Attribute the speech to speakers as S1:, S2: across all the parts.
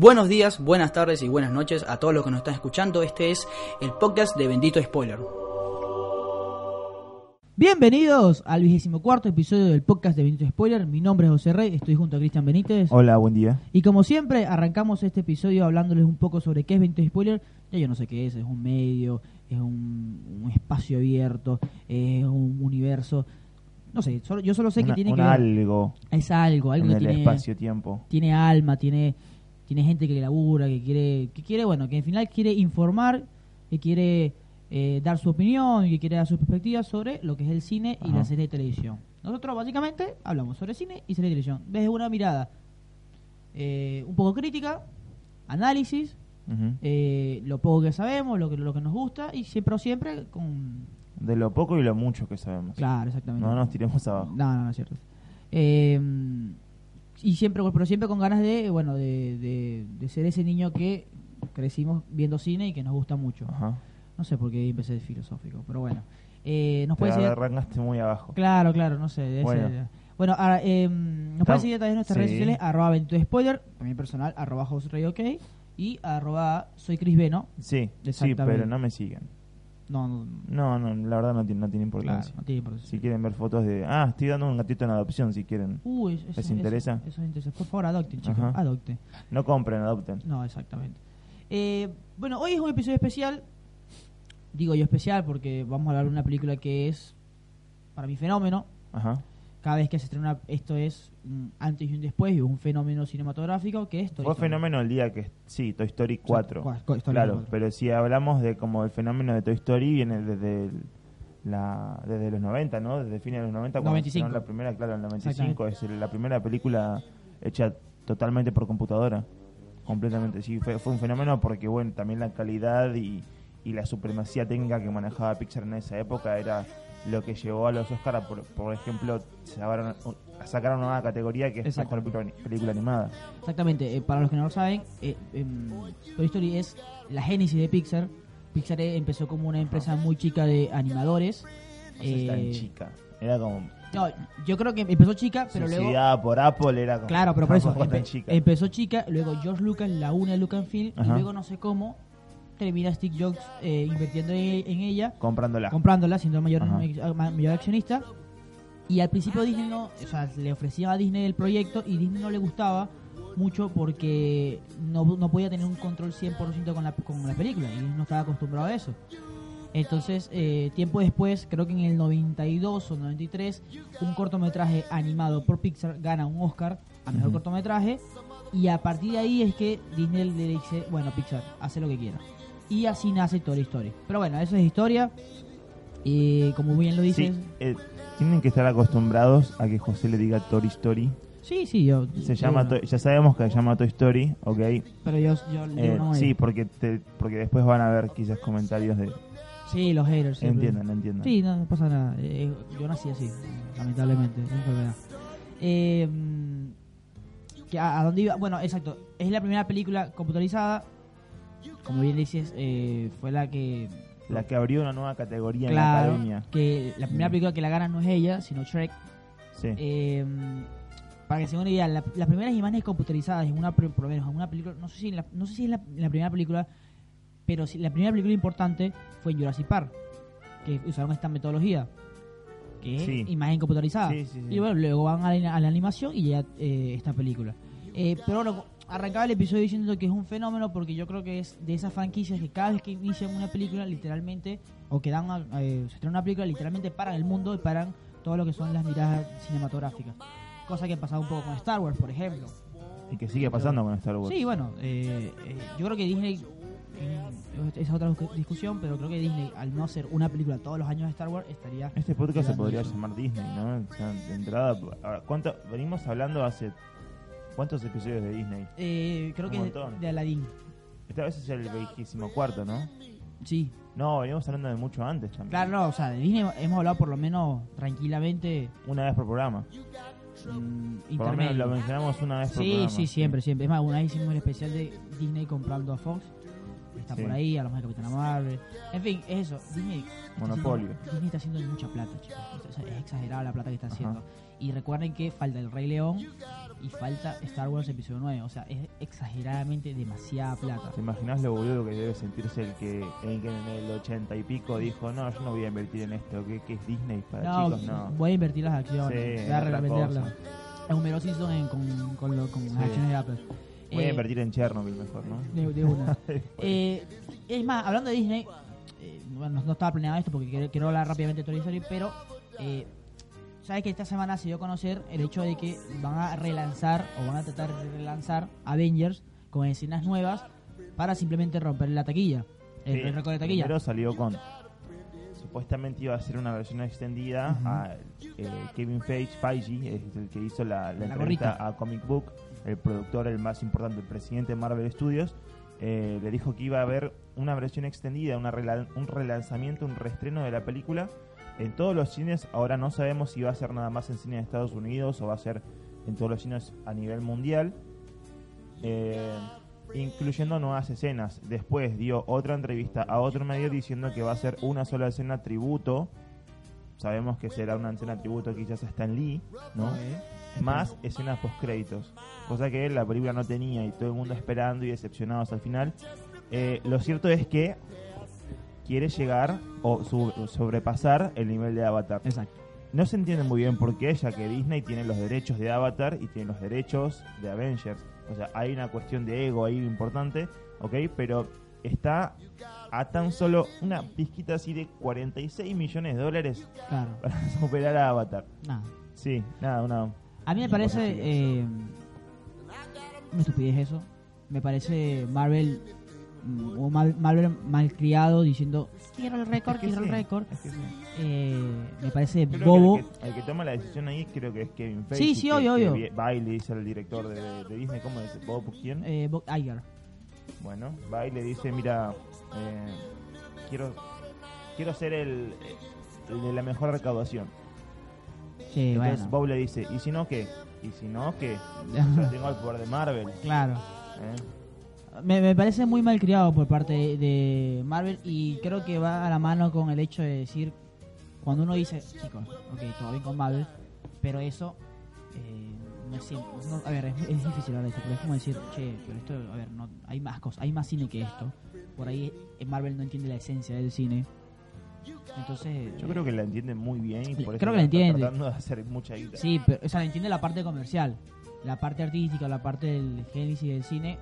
S1: Buenos días, buenas tardes y buenas noches a todos los que nos están escuchando. Este es el podcast de Bendito Spoiler.
S2: Bienvenidos al vigésimo cuarto episodio del podcast de Benito Spoiler. Mi nombre es José Rey, estoy junto a Cristian Benítez.
S3: Hola, buen día.
S2: Y como siempre, arrancamos este episodio hablándoles un poco sobre qué es Benito Spoiler. Ya yo no sé qué es, es un medio, es un, un espacio abierto, es un universo. No sé, solo- yo solo sé que
S3: Una-
S2: tiene
S3: un
S2: que ver-
S3: algo
S2: Es algo, algo
S3: en
S2: que
S3: el
S2: tiene,
S3: espacio-tiempo.
S2: tiene alma, tiene, tiene gente que labura, que quiere, que quiere, bueno, que al final quiere informar, que quiere eh, dar su opinión que quiere dar su perspectiva sobre lo que es el cine y la serie de televisión. Nosotros básicamente hablamos sobre cine y serie de televisión desde una mirada eh, un poco crítica, análisis, eh, lo poco que sabemos, lo que, lo que nos gusta y siempre o siempre con...
S3: De lo poco y lo mucho que sabemos.
S2: Claro, exactamente.
S3: No nos tiremos abajo.
S2: No, no, no es cierto. Eh, y siempre, pero siempre con ganas de, bueno, de, de, de ser ese niño que crecimos viendo cine y que nos gusta mucho.
S3: Ajá.
S2: No sé por qué empecé de filosófico, pero bueno. Eh, nos
S3: Te
S2: puede seguir.
S3: arrancaste muy abajo.
S2: Claro, claro, no sé.
S3: Bueno.
S2: ser- Bueno, ahora, eh, nos puede
S3: Tam-
S2: seguir a través de nuestras
S3: sí.
S2: redes sociales, arroba Benito Spoiler, también personal, arroba OK, y arroba soy Cris Beno.
S3: Sí, sí, pero no me siguen.
S2: No, no,
S3: No, no, la verdad no tiene, no tiene
S2: claro,
S3: importancia.
S2: no tiene importancia.
S3: Si quieren ver fotos de... Ah, estoy dando un gatito en adopción si quieren.
S2: Eso,
S3: ¿Les
S2: eso-
S3: interesa?
S2: Eso, es interesante. Por favor, adopten, chicos,
S3: Ajá.
S2: adopten.
S3: No compren, adopten.
S2: No, exactamente. Eh, bueno, hoy es un episodio especial. Digo yo especial porque vamos a hablar de una película que es, para mi fenómeno.
S3: Ajá.
S2: Cada vez que se estrena, esto es un antes y un después, y un fenómeno cinematográfico que es Toy
S3: Fue
S2: Story.
S3: fenómeno el día que... Sí, Toy Story 4.
S2: Cua- Toy Story
S3: Claro,
S2: 4.
S3: pero si hablamos de como el fenómeno de Toy Story viene desde el- la desde los 90, ¿no? Desde fines de los 90 cuando
S2: 95.
S3: estrenó la primera, claro, el 95 es la primera película hecha totalmente por computadora, completamente. Sí, fue, fue un fenómeno porque bueno, también la calidad y, y la supremacía técnica que manejaba Pixar en esa época era lo que llevó a los Oscars, por, por ejemplo, sacaron, sacaron una nueva categoría que es
S2: Exacto.
S3: mejor película, animada.
S2: Exactamente, eh, para los que no lo saben, eh, em, Toy Story es la génesis de Pixar. Pixar eh, empezó como una empresa muy chica de animadores.
S3: No sé tan
S2: Eh,
S3: chica. Era como
S2: no, yo creo que empezó chica, pero luego
S3: por Apple era como
S2: Claro, pero por eso empe-
S3: chica.
S2: empezó chica, luego George Lucas la une a Lucasfilm y luego no sé cómo termina Steve Jobs eh, invirtiendo en, en ella,
S3: comprándola.
S2: comprándola, siendo mayor, mayor accionista. Y al principio Disney no, o sea, le ofrecía a Disney el proyecto y Disney no le gustaba mucho porque no, no podía tener un control 100% con la, con la película y no estaba acostumbrado a eso. Entonces, eh, tiempo después, creo que en el 92 o 93, un cortometraje animado por Pixar gana un Oscar a mejor cortometraje. Y a partir de ahí es que Disney le dice: Bueno, Pixar, hace lo que quiera. Y así nace Toy Story. Pero bueno, eso es historia. Y como bien lo dices,
S3: Sí, eh, tienen que estar acostumbrados a que José le diga Toy Story.
S2: sí, sí, yo.
S3: Se
S2: yo,
S3: llama,
S2: bueno,
S3: ya sabemos que se llama Toy Story, ok.
S2: Pero yo, yo digo
S3: Eh,
S2: manera.
S3: sí, porque te, porque después van a ver quizás comentarios de...
S2: Sí, los haters. siempre.
S3: entiendan, entiendan.
S2: Sí, no, no pasa nada. Eh, yo nací así, lamentablemente. Es enfermedad. Eh, que a, a dónde iba? Bueno, exacto. Es la primera película computarizada. Como bien dices, eh, fue la que.
S3: La que abrió una nueva categoría en la academia.
S2: que la primera
S3: Mm.
S2: película que la gana no es ella, sino Shrek.
S3: Sí.
S2: Eh, para que se den una idea, la- las primeras imágenes computarizadas en una, por lo menos en una película, no sé si, en la, no sé si es la, la primera película, pero si, la primera película importante fue en Jurassic Park, que usaron esta metodología, que es
S3: Sí.
S2: imagen computarizada.
S3: Sí, sí, sí.
S2: Y bueno, luego van a la, a la animación y ya eh, esta película. Eh, pero bueno, arrancaba el episodio diciendo que es un fenómeno porque yo creo que es de esas franquicias que cada vez que inician una película, literalmente, o que dan una, eh, se una película, literalmente paran el mundo y paran todo lo que son las miradas cinematográficas. Cosa que ha pasado un poco con Star Wars, por ejemplo.
S3: Y que sigue pasando con Star Wars.
S2: Sí, bueno, eh, eh, yo creo que Disney, esa es otra discu- discusión, pero creo que Disney, al no hacer una película todos los años de Star Wars, estaría...
S3: Este podcast se podría
S2: eso.
S3: llamar Disney, ¿no? O sea, de entrada, ahora, ¿cuánto, venimos hablando hace cuántos episodios de Disney?
S2: Eh, creo
S3: Un
S2: que
S3: montón.
S2: de Aladdin.
S3: Esta vez es el vigésimo cuarto, ¿no?
S2: Sí,
S3: No, venimos hablando de mucho antes también.
S2: claro, no, o sea, de Disney hemos hablado por lo menos tranquilamente
S3: Una vez por programa.
S2: mm,
S3: Por lo menos lo mencionamos una vez por
S2: Sí,
S3: programa.
S2: sí, siempre, siempre. Es más, una vez hicimos el especial de Disney comprando a Fox está
S3: Sí.
S2: por ahí, hablamos de Capitana Marvel. En fin, es eso. Disney está
S3: Monopolio.
S2: haciendo- Disney está haciendo mucha plata, chicos. O sea, es exagerada la plata que está
S3: Ajá.
S2: haciendo. Y recuerden que falta El Rey León y falta Star Wars Episodio 9. O sea, es exageradamente demasiada plata.
S3: ¿Te imaginas lo boludo que debe sentirse el que, el que en el ochenta y pico dijo, no, yo no voy a invertir en esto, que, que es Disney para
S2: No,
S3: chicos? No.
S2: voy a invertir las acciones.
S3: Sí,
S2: voy a
S3: cosa.
S2: Es Homero Simpson en- con, con, lo- con
S3: Sí.
S2: las acciones de Apple.
S3: Voy a
S2: Eh,
S3: invertir en Chernobyl mejor, ¿no?
S2: de, de una. Eh, es más, hablando de Disney, eh, bueno, no estaba planeado esto porque quiero, quiero hablar rápidamente de Toy Story, pero eh, sabes que esta semana se dio a conocer el hecho de que van a relanzar o van a tratar de relanzar Avengers con escenas nuevas para simplemente romper la taquilla, el,
S3: Sí,
S2: el récord de taquilla.
S3: Primero salió con. Supuestamente iba a ser una versión extendida a eh, Kevin Feige, Feige, es el que hizo la, la
S2: La
S3: entrevista
S2: gorrita.
S3: a Comic Book, el productor, el más importante, el presidente de Marvel Studios. eh, le dijo que iba a haber una versión extendida, una rela- un relanzamiento, un reestreno de la película en todos los cines. Ahora no sabemos si va a ser nada más en cines de Estados Unidos o va a ser en todos los cines a nivel mundial. Eh, incluyendo nuevas escenas. Después dio otra entrevista a otro medio diciendo que va a ser una sola escena tributo. Sabemos que será una escena tributo quizás a Stan Lee, ¿no? Más escenas post créditos, cosa que la película no tenía y todo el mundo esperando y decepcionados al final. Eh, lo cierto es que quiere llegar o sobrepasar el nivel de Avatar.
S2: Exacto.
S3: No se entiende muy bien por qué, ya que Disney tiene los derechos de Avatar y tiene los derechos de Avengers. O sea, hay una cuestión de ego ahí importante, ¿ok? Pero está a tan solo una pizquita así de 46 millones de dólares
S2: Claro.
S3: para superar a Avatar.
S2: Nada.
S3: Sí, nada, una...
S2: A mí me parece eh, una estupidez eso. Me parece Marvel mm, o mal, Marvel malcriado diciendo quiero el récord,
S3: Es que
S2: quiero el récord.
S3: es que sí.
S2: Eh, me parece
S3: Creo que
S2: bobo.
S3: el, que, el que toma la decisión ahí creo que es Kevin Feige.
S2: Sí, sí, obvio,
S3: que
S2: obvio.
S3: vi- Va y le dice al director de, de Disney, ¿cómo es? ¿Bob quién?
S2: Eh, Bob Iger.
S3: Bueno, va y le dice, mira, eh, quiero quiero ser el, el de la mejor recaudación.
S2: Sí,
S3: Entonces
S2: bueno.
S3: Bob le dice, ¿y si no qué? ¿Y si no qué? Yo tengo el poder de Marvel.
S2: claro.
S3: ¿eh?
S2: Me, me parece muy malcriado por parte de, Marvel y creo que va a la mano con el hecho de decir, cuando uno dice, chicos, ok, todo bien con Marvel, pero eso, eh, no es siempre, no- a ver, es, es difícil hablar de esto, pero es como decir, che, pero esto, a ver, no, hay más cosas, hay más cine que esto. Por ahí eh, Marvel no entiende la esencia del cine. Entonces,
S3: Yo creo que la entiende muy bien y por eso
S2: Creo que la
S3: está
S2: entiende.
S3: tratando de hacer mucha guita.
S2: Sí, pero o sea, entiende la parte comercial, la parte artística, la parte del génesis del cine.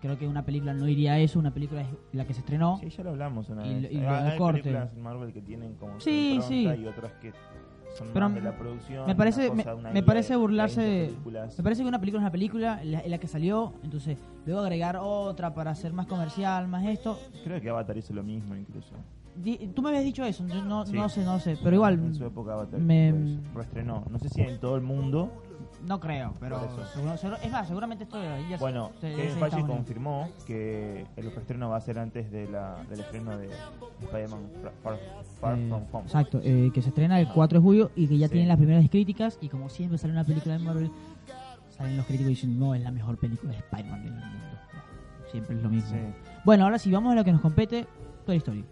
S2: Creo que una película no iría a eso, una película es la que se estrenó.
S3: Sí, ya lo hablamos una
S2: Y-
S3: vez.
S2: y
S3: Hay-
S2: corte.
S3: películas en Marvel que tienen como
S2: Sí,
S3: impronta
S2: sí.
S3: y otras que son
S2: Pero
S3: más de la producción.
S2: me parece-
S3: una cosa,
S2: me-
S3: una
S2: me
S3: guía
S2: parece
S3: de
S2: burlarse
S3: 20
S2: de-
S3: películas.
S2: Me parece que una película es una película, la, la que salió, entonces luego agregar otra para hacer más comercial, más esto.
S3: Creo que Avatar hizo lo mismo incluso.
S2: Tú me habías dicho eso, yo no,
S3: Sí.
S2: no sé, no sé, pero igual
S3: En su época Avatar
S2: me-
S3: pues, reestrenó. No sé si en todo el mundo.
S2: no creo, pero seguro- seguro- es más, seguramente esto Avengers
S3: Bueno,
S2: se-
S3: Kevin Feige confirmó que el reestreno va a ser antes de la, del estreno de Spider-Man Far, Far-
S2: Eh,
S3: From Home.
S2: Exacto, eh, que se estrena el 4 de julio y que ya
S3: Sí.
S2: tienen las primeras críticas y como siempre sale una película de Marvel, salen los críticos diciendo no, es la mejor película de Spider-Man del mundo. Siempre es lo mismo.
S3: Sí.
S2: Bueno, ahora sí, vamos a lo que nos compete, Toy Story.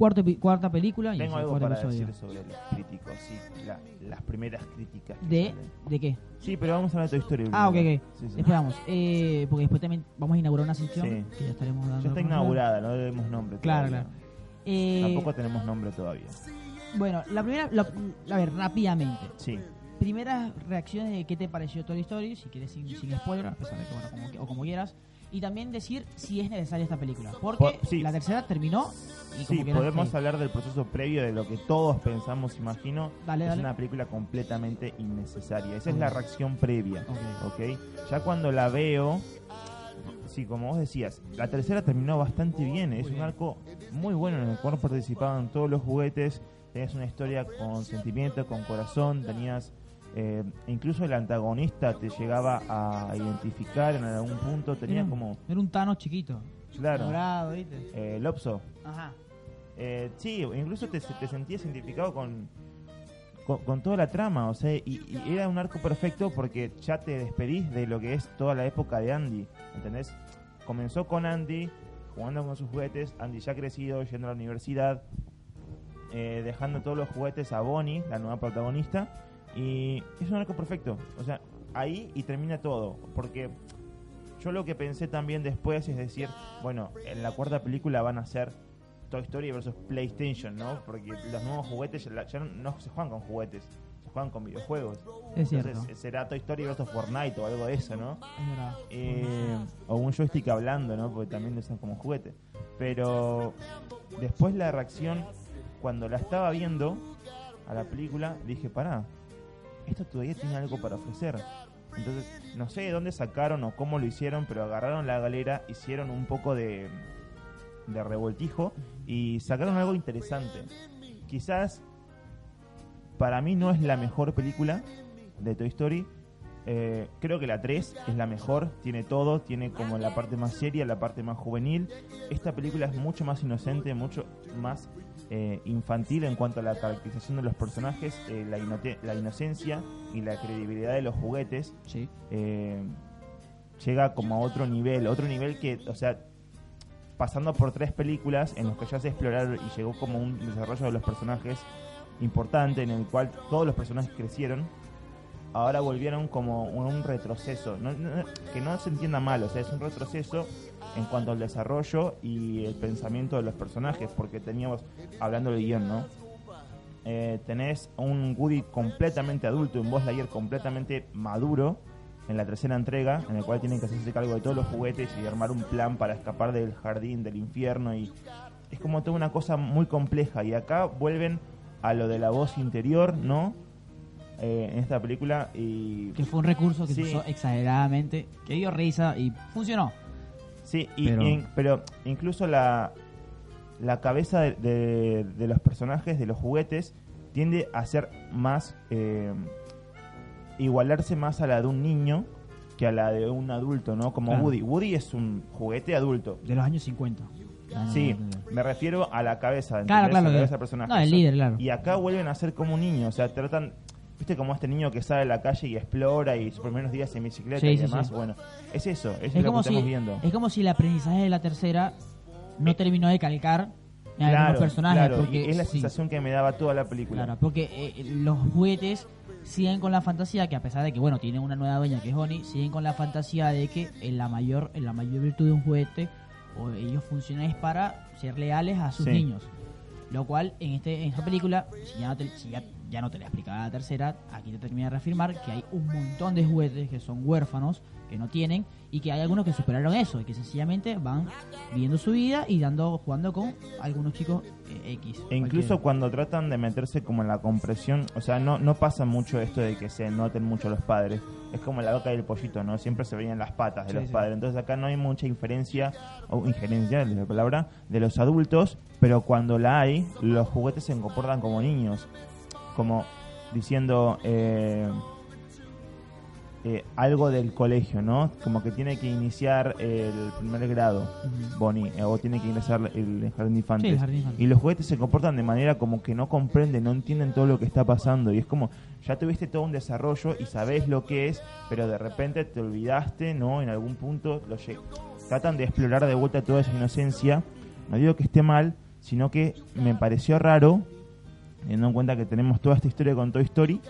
S2: Cuarto, cuarta película y
S3: Tengo
S2: es el
S3: algo
S2: cuarto
S3: para
S2: episodio.
S3: decir sobre los críticos, sí, la- las primeras críticas. que
S2: ¿De,
S3: salen.
S2: ¿De qué?
S3: Sí, pero vamos a hablar de Toy Story.
S2: Ah, ok, ok.
S3: Sí,
S2: vamos, eh, porque después también vamos a inaugurar una sección
S3: Sí.
S2: que ya estaremos dando.
S3: Ya está
S2: conocer.
S3: inaugurada, no debemos nombre.
S2: Claro,
S3: todavía.
S2: claro. Eh,
S3: Tampoco tenemos nombre todavía.
S2: Bueno, la primera, la- a ver, rápidamente.
S3: Sí.
S2: primeras reacciones de qué te pareció Toy Story, si quieres sin, sin spoiler, a pesar de que, bueno, como, que- o como quieras. Y también decir si es necesaria esta película. Porque
S3: Po- sí.
S2: la tercera terminó y como
S3: Sí,
S2: que
S3: podemos hablar del proceso previo de lo que todos pensamos, imagino.
S2: Dale,
S3: es
S2: dale.
S3: una película completamente innecesaria. Esa es la reacción previa.
S2: Ok.
S3: ¿ok? Ya cuando la veo, sí, como vos decías, la tercera terminó bastante bien. Es un arco muy bueno en el cual participaban todos los juguetes. Tenías una historia con sentimiento, con corazón. Tenías. Eh, incluso el antagonista te llegaba a identificar en algún punto. Tenía
S2: Era-
S3: como.
S2: Era un Thanos chiquito.
S3: Claro.
S2: Dorado, ¿viste?
S3: Eh, Lopso.
S2: Ajá.
S3: Eh, sí, incluso te, te sentías identificado con, con, con toda la trama, o sea, y, y era un arco perfecto porque ya te despedís de lo que es toda la época de Andy, ¿entendés? comenzó con Andy jugando con sus juguetes, Andy ya crecido, yendo a la universidad, eh, dejando todos los juguetes a Bonnie, la nueva protagonista, y es un arco perfecto. O sea, ahí y termina todo, porque yo lo que pensé también después es decir, bueno, en la cuarta película van a ser Toy Story versus PlayStation, ¿no? Porque los nuevos juguetes ya no se juegan con juguetes, juegan con videojuegos.
S2: Es
S3: Entonces
S2: cierto.
S3: será Toy Story versus Fortnite o algo de eso, ¿no? Eh, o un joystick hablando, ¿no? Porque también lo usan como juguete. Pero después la reacción, cuando la estaba viendo a la película, dije, pará, esto todavía tiene algo para ofrecer. Entonces, no sé de dónde sacaron o cómo lo hicieron, pero agarraron la galera, hicieron un poco de, de revoltijo y sacaron algo interesante. Quizás para mí no es la mejor película de Toy Story. Eh, creo que la 3 es la mejor, tiene todo, tiene como la parte más seria, la parte más juvenil. Esta película es mucho más inocente, mucho más eh, infantil en cuanto a la caracterización de los personajes, eh, la, la inocencia y la credibilidad de los juguetes.
S1: Sí.
S3: eh, llega como a otro nivel, otro nivel que, o sea, pasando por tres películas en los que ya se exploraron y llegó como un desarrollo de los personajes importante en el cual todos los personajes crecieron, ahora volvieron como un, retroceso, no- que no se entienda mal, o sea, es un retroceso en cuanto al desarrollo y el pensamiento de los personajes, porque teníamos, hablando del guion, ¿no? Eh, tenés un Woody completamente adulto, un Buzz Lightyear completamente maduro en la tercera entrega, en el cual tienen que hacerse cargo de todos los juguetes y armar un plan para escapar del jardín, del infierno y es como toda una cosa muy compleja y acá vuelven a lo de la voz interior, ¿no? Eh, en esta película y
S2: Que fue un recurso que
S3: Sí.
S2: se usó exageradamente, que dio risa y funcionó.
S3: Sí, y-
S2: Pero-
S3: incluso la, la cabeza de, de- de los personajes, de los juguetes, tiende a ser más. eh, igualarse más a la de un niño que a la de un adulto, ¿no? Como
S2: Claro.
S3: Woody. Woody es un juguete adulto.
S2: De los años 50. Ah,
S3: Sí,
S2: no.
S3: me refiero a la cabeza,
S2: Claro, claro.
S3: La cabeza del personaje.
S2: No, el líder, claro.
S3: Y acá vuelven a ser como un niño, o sea, tratan, viste como este niño que sale a la calle y explora y sus primeros días en bicicleta
S2: Sí,
S3: y
S2: sí,
S3: demás,
S2: sí.
S3: bueno, es eso, es,
S2: Es
S3: lo que estamos
S2: si,
S3: viendo.
S2: es como si el aprendizaje de la tercera no terminó de calcar en algunos personajes.
S3: claro,
S2: porque,
S3: y es la sensación que me daba toda la película.
S2: Claro, porque eh, los juguetes siguen con la fantasía que a pesar de que bueno tienen una nueva dueña que es Bonnie, siguen con la fantasía de que en la mayor en la mayor virtud de un juguete o ellos funcionan es para ser leales a sus niños. Lo cual en este en esta película, ya si ya, ya no te la explicaba la tercera, aquí te termina de reafirmar que hay un montón de juguetes que son huérfanos, que no tienen, y que hay algunos que superaron eso, y que sencillamente van viviendo su vida y dando jugando con algunos chicos eh, X.
S3: E incluso
S2: cualquiera.
S3: cuando tratan de meterse como en la compresión, o sea, no, no pasa mucho esto de que se noten mucho los padres. Es como la boca del pollito, ¿no? Siempre se veían las patas de
S2: Sí,
S3: los
S2: sí.
S3: padres. Entonces acá no hay mucha inferencia, o injerencia, es la palabra, de los adultos, pero cuando la hay, los juguetes se comportan como niños. Como diciendo... Eh, eh, algo del colegio, ¿no? Como que tiene que iniciar el primer grado. Bonnie, eh, o tiene que ingresar el jardín de
S2: Sí,
S3: infantes.
S2: el jardín infantil.
S3: Y los juguetes se comportan de manera como que no comprenden, no entienden todo lo que está pasando. Y es como, ya tuviste todo un desarrollo y sabés lo que es, pero de repente te olvidaste, ¿no? En algún punto lo tratan de explorar de vuelta toda esa inocencia. No digo que esté mal, sino que me pareció raro, teniendo en cuenta que tenemos toda esta historia con Toy Story,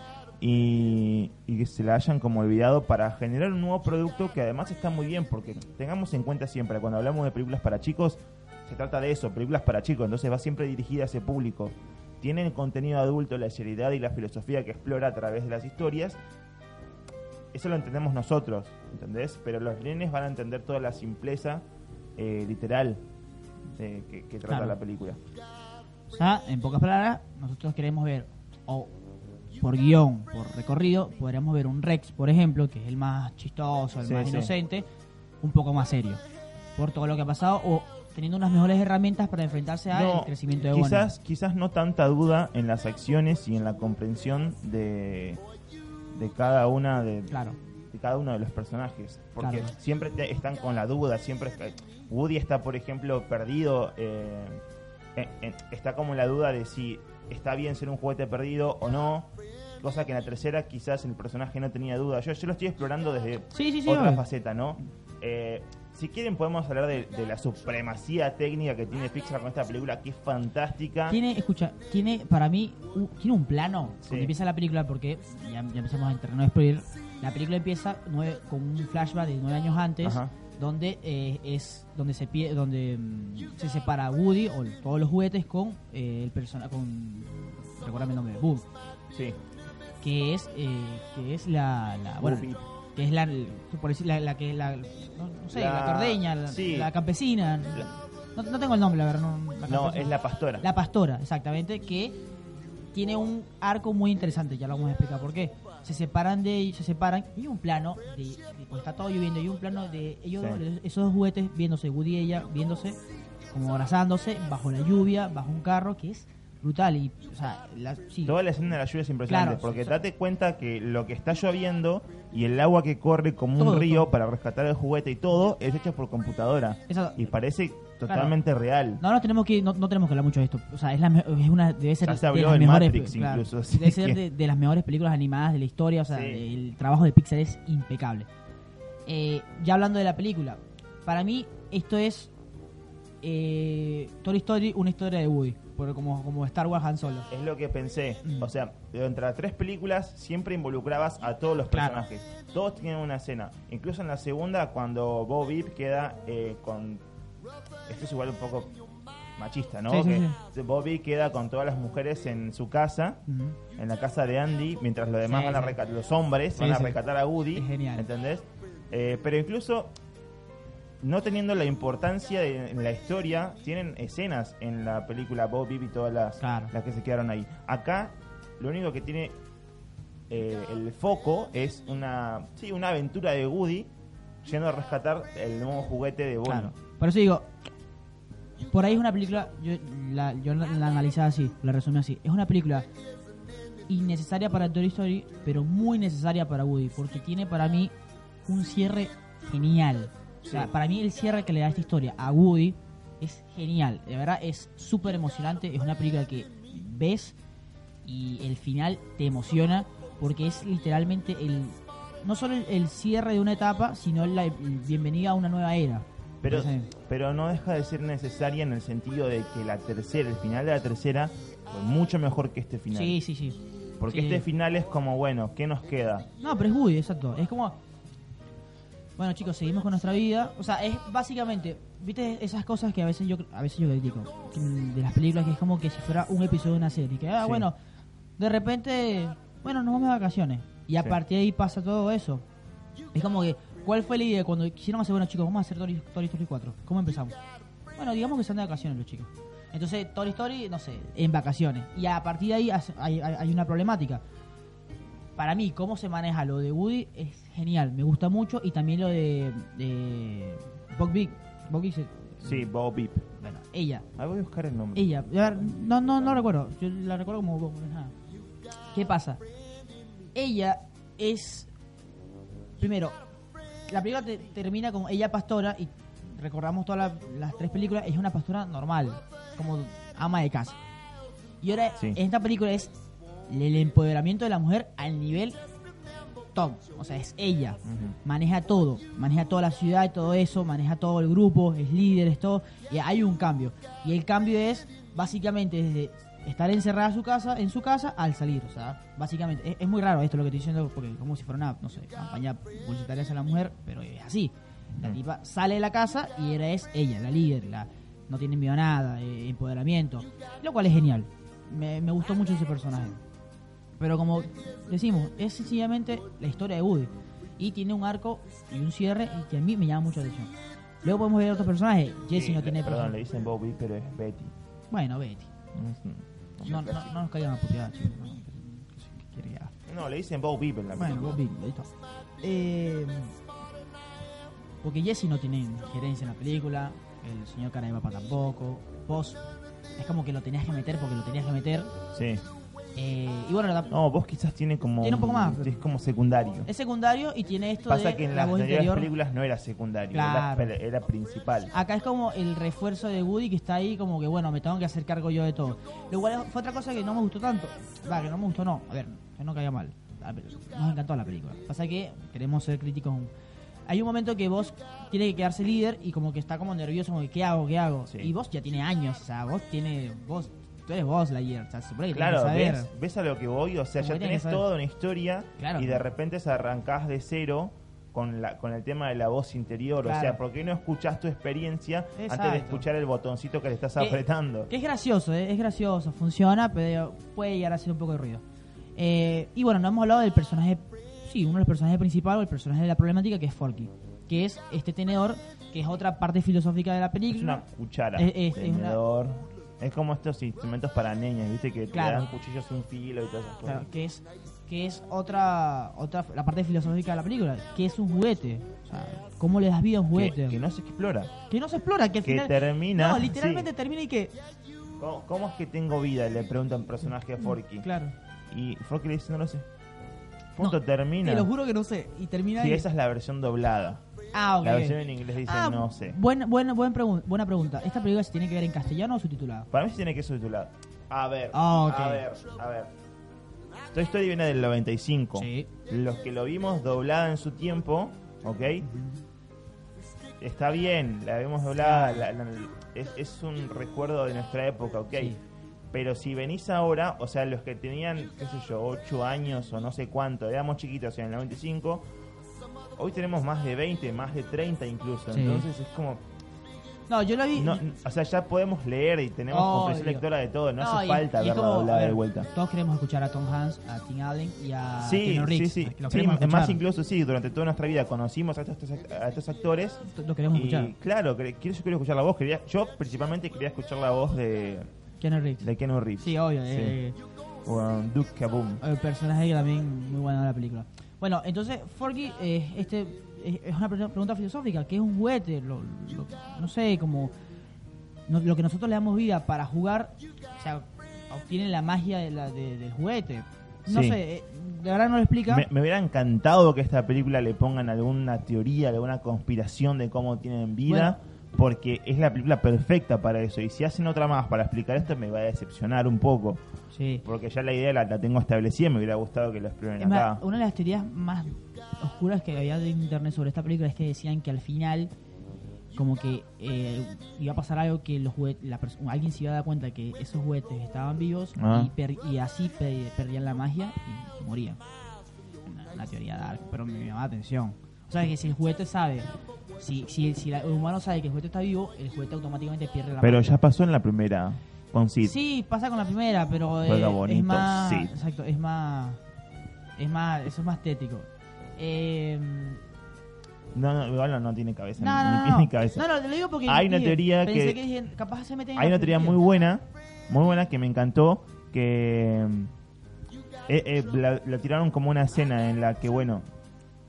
S3: y, y que se la hayan como olvidado para generar un nuevo producto que además está muy bien, porque tengamos en cuenta siempre, cuando hablamos de películas para chicos, se trata de eso, películas para chicos, entonces va siempre dirigida a ese público. Tienen contenido adulto, la seriedad y la filosofía que explora a través de las historias. Eso lo entendemos nosotros, ¿entendés? Pero los nenes van a entender toda la simpleza eh, literal de- que, que trata
S2: Claro.
S3: la película.
S2: O sea, en pocas palabras, nosotros queremos ver, o por guion, por recorrido, podríamos ver un Rex, por ejemplo, que es el más chistoso, el
S3: Sí,
S2: más
S3: sí.
S2: inocente, un poco más serio, por todo lo que ha pasado, o teniendo unas mejores herramientas para enfrentarse al
S3: No,
S2: crecimiento de
S3: quizás, quizás no tanta duda en las acciones y en la comprensión de, de cada una de,
S2: Claro,
S3: de cada uno de los personajes. Porque
S2: Claro.
S3: siempre te- están con la duda, siempre está- Woody está, por ejemplo, perdido, eh, está como en la duda de si está bien ser un juguete perdido o no. Cosa que en la tercera quizás el personaje no tenía duda. Yo, yo lo estoy explorando desde
S2: sí, sí, sí,
S3: otra faceta, ¿no? Eh, si quieren podemos hablar de, la supremacía técnica que tiene Pixar con esta película, que es fantástica.
S2: Tiene, escucha, tiene para mí, tiene un plano cuando empieza la película, porque ya, empezamos en terreno de spoiler. La película empieza con un flashback de nueve años antes, donde eh, es donde se pie, donde mm, se separa Woody o todos los juguetes con eh, el persona con recuérdame el nombre, Boom.
S3: Sí.
S2: Que es eh, que es la, la bueno, que es la, por decir, la, que la, no, sé, la, tordeña, la, campesina. No, no, tengo el nombre, la verdad.
S3: No, no es la pastora.
S2: La pastora, exactamente, que tiene un arco muy interesante, ya lo vamos a explicar por qué. Se separan de se separan y un plano de, pues está todo lloviendo y un plano de ellos esos dos juguetes viéndose Woody y ella viéndose como abrazándose bajo la lluvia, bajo un carro que es brutal. Y, o sea, la,
S3: Toda la escena de la lluvia es impresionante, porque date cuenta que lo que está lloviendo y el agua que corre como un río para rescatar el juguete y todo es hecho por computadora. y parece totalmente real.
S2: No, no tenemos que no, tenemos que hablar mucho de esto. O sea, es, la, es una debe ser de las mejores debe ser de, las mejores películas animadas de la historia, o sea, el trabajo de Pixar es impecable. Eh, ya hablando de la película, para mí esto es eh, Toy Story, una historia de Woody como, como Star Wars Han Solo.
S3: Es lo que pensé. Mm. O sea, entre las tres películas siempre involucrabas a todos los personajes. Todos tienen una escena. Incluso en la segunda, cuando Bo Beep queda eh, con. Esto es igual un poco machista, ¿no? Bobby queda con todas las mujeres en su casa, en la casa de Andy, mientras los demás van a los hombres van a rescatar a Woody.
S2: genial.
S3: ¿Entendés? Eh, pero incluso no teniendo la importancia de, en la historia, tienen escenas en la película Bob, Bibi y todas las, las que se quedaron ahí. Acá, lo único que tiene eh, el foco es una, sí, una aventura de Woody yendo a rescatar el nuevo juguete de Bonnie.
S2: Por eso digo, por ahí es una película, yo la, yo la, analizaba así, la resumí así. Es una película innecesaria para Toy Story, pero muy necesaria para Woody, porque tiene para mí un cierre genial para mí el cierre que le da esta historia a Woody es genial. De verdad es súper emocionante. Es una película que ves y el final te emociona porque es literalmente el no solo el, cierre de una etapa, sino la bienvenida a una nueva era.
S3: Pero, pero no deja de ser necesaria en el sentido de que la tercera, el final de la tercera, fue mucho mejor que este final.
S2: Sí, sí, sí.
S3: Porque este final es como, bueno, ¿qué nos queda?
S2: No, pero es Woody, exacto. Es como, bueno chicos, seguimos con nuestra vida. O sea, es básicamente, viste esas cosas que a veces yo a veces yo critico de las películas que es como que si fuera un episodio de una serie, que ah, bueno, de repente, bueno, nos vamos de vacaciones y a partir de ahí pasa todo eso. Es como que ¿cuál fue la idea cuando quisieron hacer, bueno chicos, vamos a hacer Toy, Story 4? ¿Cómo empezamos? Bueno, digamos que son de vacaciones los chicos. Entonces, Toy Story, no sé, en vacaciones. Y a partir de ahí hay, hay una problemática para mí, cómo se maneja lo de Woody es genial. Me gusta mucho. Y también lo de, de Bob Big. Bob
S3: Sí, Bob Beep.
S2: Bueno, ella.
S3: Ahí voy a buscar el nombre.
S2: Ella. No, no, no recuerdo. Yo la recuerdo como ¿Qué pasa? Ella es. Primero, la película termina con ella pastora y recordamos todas las tres películas. Es una pastora normal, como ama de casa. Y ahora, esta película es el empoderamiento de la mujer al nivel top. O sea, es ella. Maneja todo. Maneja toda la ciudad y todo eso. Maneja todo el grupo. Es líder, es todo. Y hay un cambio. Y el cambio es básicamente desde estar encerrada en su casa, en su casa al salir. O sea, básicamente. Es, muy raro esto lo que estoy diciendo porque como si fuera una, no sé, campaña publicitaria hacia la mujer. Pero es así. La tipa sale de la casa y era es ella, la líder. La, no tiene miedo a nada. Eh, empoderamiento. Lo cual es genial. Me, me gustó mucho ese personaje. Pero como decimos, es sencillamente la historia de Woody. Y tiene un arco y un cierre y que a mí me llama mucho la atención. Luego podemos ver otros personajes. Jesse no tiene
S3: Perdón, le dicen Bobby, pero es Betty.
S2: Bueno, Betty. No, no, no nos caigan a putear, chicos.
S3: No, le dicen Bob Beep en la
S2: Bueno, Bob Beep, ahí está. Eh, porque Jesse no tiene gerencia en la película. El señor Cara de Papa tampoco. Vos es como que lo tenías que meter porque lo tenías que meter.
S3: Sí.
S2: Eh, y bueno,
S3: no, vos quizás tiene como.
S2: Tiene un poco más.
S3: Es como secundario.
S2: Es secundario y tiene esto
S3: Pasa que en las anteriores películas no era secundario, era, principal.
S2: Acá es como el refuerzo de Woody que está ahí, como que bueno, me tengo que hacer cargo yo de todo. Lo cual fue otra cosa que no me gustó tanto. Va, que no me gustó, no. A ver, que no caiga mal. Nos encantó la película. Pasa que queremos ser críticos. hay un momento que vos tiene que quedarse líder y como que está como nervioso, como que, ¿qué hago? ¿Qué hago?
S3: Sí.
S2: Y vos ya tiene años, o sea, vos tiene, vos, tú eres vos o sea, supone que
S3: Claro,
S2: tenés que saber.
S3: ¿ves, ves a lo que voy? O sea,
S2: Como
S3: ya
S2: que tenés
S3: tenés toda una historia
S2: Claro.
S3: y de repente se arrancás de cero con, la, con el tema de la voz interior. O sea, ¿por qué no escuchás tu experiencia antes de escuchar el botoncito que le estás
S2: Que-
S3: apretando?
S2: Que es gracioso, ¿eh? es gracioso, funciona, pero puede llegar a hacer un poco de ruido. Eh, y bueno, no hemos hablado del personaje, sí, uno de los personajes principales o el personaje de la problemática que es Forky, que es este tenedor, que es otra parte filosófica de la
S3: Es
S2: película.
S3: una cuchara,
S2: Es- es- es una-
S3: tenedor. Es como estos instrumentos para niñas, ¿viste? Que
S2: Claro.
S3: te dan cuchillos sin filo y todas esas cosas.
S2: Claro, que es que es otra otra la parte filosófica de la película, que es un juguete. O sea, ¿cómo le das vida a un juguete?
S3: Que, que no se explora.
S2: Que no se explora, que al
S3: Que
S2: final
S3: termina,
S2: No, literalmente
S3: sí.
S2: termina y que
S3: ¿Cómo, cómo es que tengo vida? Le pregunta un personaje a Forky.
S2: claro.
S3: Y Forky le dice, no lo sé. Punto,
S2: No,
S3: termina.
S2: Te lo juro que no sé y termina
S3: Sí,
S2: y-
S3: esa es la versión doblada.
S2: Ah, ok.
S3: La versión en inglés dice,
S2: Ah,
S3: no sé.
S2: Buen, buen, buen pregun- buena pregunta. ¿Esta película se tiene que ver en castellano o subtitulada?
S3: Para mí sí tiene que subtitular. A ver,
S2: Ah, ok.
S3: a ver, a ver. Toy Story viene del 95.
S2: Sí.
S3: Los que lo vimos doblada en su tiempo, ¿ok? Está bien, la vemos doblada, la- la- es, es un recuerdo de nuestra época, ¿ok?
S2: Sí.
S3: Pero si venís ahora, o sea, los que tenían, qué sé yo, 8 años o no sé cuánto, éramos chiquitos en el 95, hoy tenemos más de 20, más de 30 incluso.
S2: Sí.
S3: Entonces es como,
S2: No, yo la vi.
S3: no, o sea, ya podemos leer y tenemos
S2: Oh,
S3: comprensión
S2: Dios.
S3: lectora de todo, no,
S2: No,
S3: hace
S2: y-
S3: falta
S2: y
S3: verla
S2: como,
S3: doblada de
S2: ver,
S3: vuelta.
S2: Todos queremos escuchar a Tom Hanks, a Tim Allen y a
S3: Sí,
S2: Keanu
S3: sí,
S2: Reeves.
S3: sí.
S2: lo
S3: Sí, más incluso sí, durante toda nuestra vida conocimos a estos, a estos actores
S2: Lo queremos
S3: y
S2: escuchar.
S3: claro, yo quiero escuchar la voz, quería, yo principalmente quería escuchar la voz de,
S2: Keanu Reeves.
S3: de Keanu Reeves.
S2: Sí, obvio.
S3: Sí.
S2: eh,
S3: O um, Duke Kaboom.
S2: el personaje que también muy bueno de la película. Bueno, entonces, Forky, eh, este eh, es una pre- pregunta filosófica. ¿Qué es un juguete? Lo- lo- no sé, como no- lo que nosotros le damos vida para jugar, o sea, obtiene la magia de la- de- del juguete. No
S3: Sí.
S2: sé, eh, de verdad no lo explica.
S3: Me, me hubiera encantado que a esta película le pongan alguna teoría, alguna conspiración de cómo tienen vida, porque es la película perfecta para eso. Y si hacen otra más para explicar esto, me va a decepcionar un poco,
S2: Sí.
S3: porque ya la idea la, la tengo establecida, me hubiera gustado que lo exploren acá.
S2: una de las teorías más oscuras que había de internet sobre esta película es que decían que al final como que eh, iba a pasar algo que los la alguien se iba a dar cuenta que esos juguetes estaban vivos
S3: Ah.
S2: y, per- y así pe- perdían la magia y morían. Una, una teoría dark, pero me llamaba la atención. O sea, que si el juguete sabe, si, si, si la- el humano sabe que el juguete está vivo, el juguete automáticamente pierde la
S3: Pero ya pasó en la primera con Sid.
S2: Sí, pasa con la primera, pero
S3: Juega
S2: eh,
S3: bonito,
S2: es más,
S3: sí.
S2: exacto, es más, es más, eso es más estético. Eh,
S3: No, no, igual no, no tiene cabeza,
S2: no,
S3: ni,
S2: no,
S3: ni
S2: no,
S3: ni cabeza.
S2: no, no, te lo digo porque
S3: Hay una teoría que-
S2: dije, capaz se meten en
S3: Hay una teoría muy buena, muy buena que me encantó, que eh, eh, la, la tiraron como una escena en la que, bueno,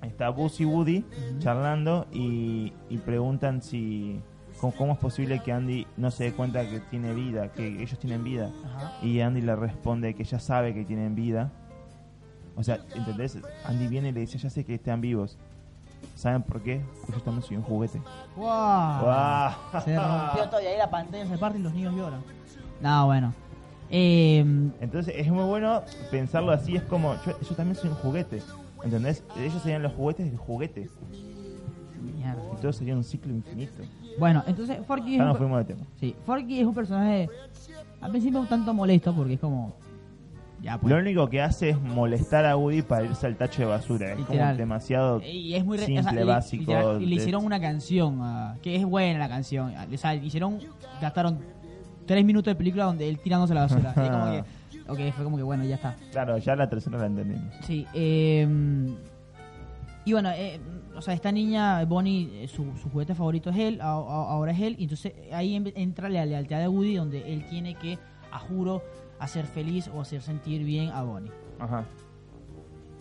S3: está Buzz y Woody charlando y, y preguntan si cómo, cómo es posible que Andy no se dé cuenta que tiene vida, que ellos tienen vida.
S2: Ajá.
S3: Y Andy le responde que ya sabe que tienen vida. O sea, ¿entendés? Andy viene y le dice, ya sé que están vivos. ¿Saben por qué? Porque yo también soy un juguete.
S2: Wow. Se rompió todo y ahí la pantalla se parte y los niños lloran. No, bueno. Eh,
S3: Entonces es muy bueno pensarlo así, es como, yo, yo también soy un juguete, ¿entendés? Ellos serían los juguetes del juguete,
S2: mierda.
S3: y todo sería un ciclo infinito.
S2: Bueno, entonces Forky es,
S3: Ya
S2: un,
S3: nos
S2: per-
S3: fuimos de tema.
S2: sí, Forky es un personaje al principio un tanto molesto porque es como ya pues
S3: Lo único que hace es molestar a Woody para irse al tacho de basura, es
S2: Literal.
S3: como demasiado...
S2: Y es muy re-
S3: simple,
S2: o sea, y-
S3: básico,
S2: y le
S3: de-
S2: hicieron una canción, ah, que es buena la canción. O sea, hicieron, gastaron tres minutos de película donde él tirándose a la basura. es como que, ok, fue como que bueno, ya está.
S3: Claro, ya la tercera la entendimos.
S2: Sí, eh, y bueno, eh, o sea, esta niña, Bonnie, eh, su, su juguete favorito es él, a- a- ahora es él, y entonces ahí em- entra la lealtad de Woody, donde él tiene que, a juro, hacer feliz o hacer sentir bien a Bonnie.
S3: Ajá.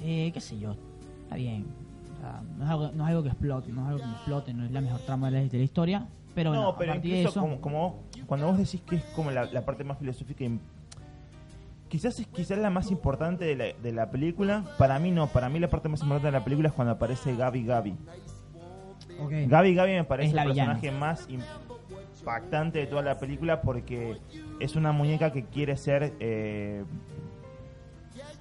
S2: Eh, qué sé yo, está bien. O sea, no, es algo, no es algo que explote, no es algo que me explote, no es la mejor trama de la, de la historia. Pero bueno,
S3: no, pero
S2: partir de
S3: incluso
S2: eso,
S3: como, como cuando vos decís que es como la, la parte más filosófica, y- quizás es quizás la más importante de la, de la película. Para mí no, para mí la parte más importante de la película es cuando aparece Gaby Gaby.
S2: ok.
S3: Gaby Gaby me parece
S2: Es
S3: el
S2: villana.
S3: personaje más impactante de toda la película porque es una muñeca que quiere ser eh,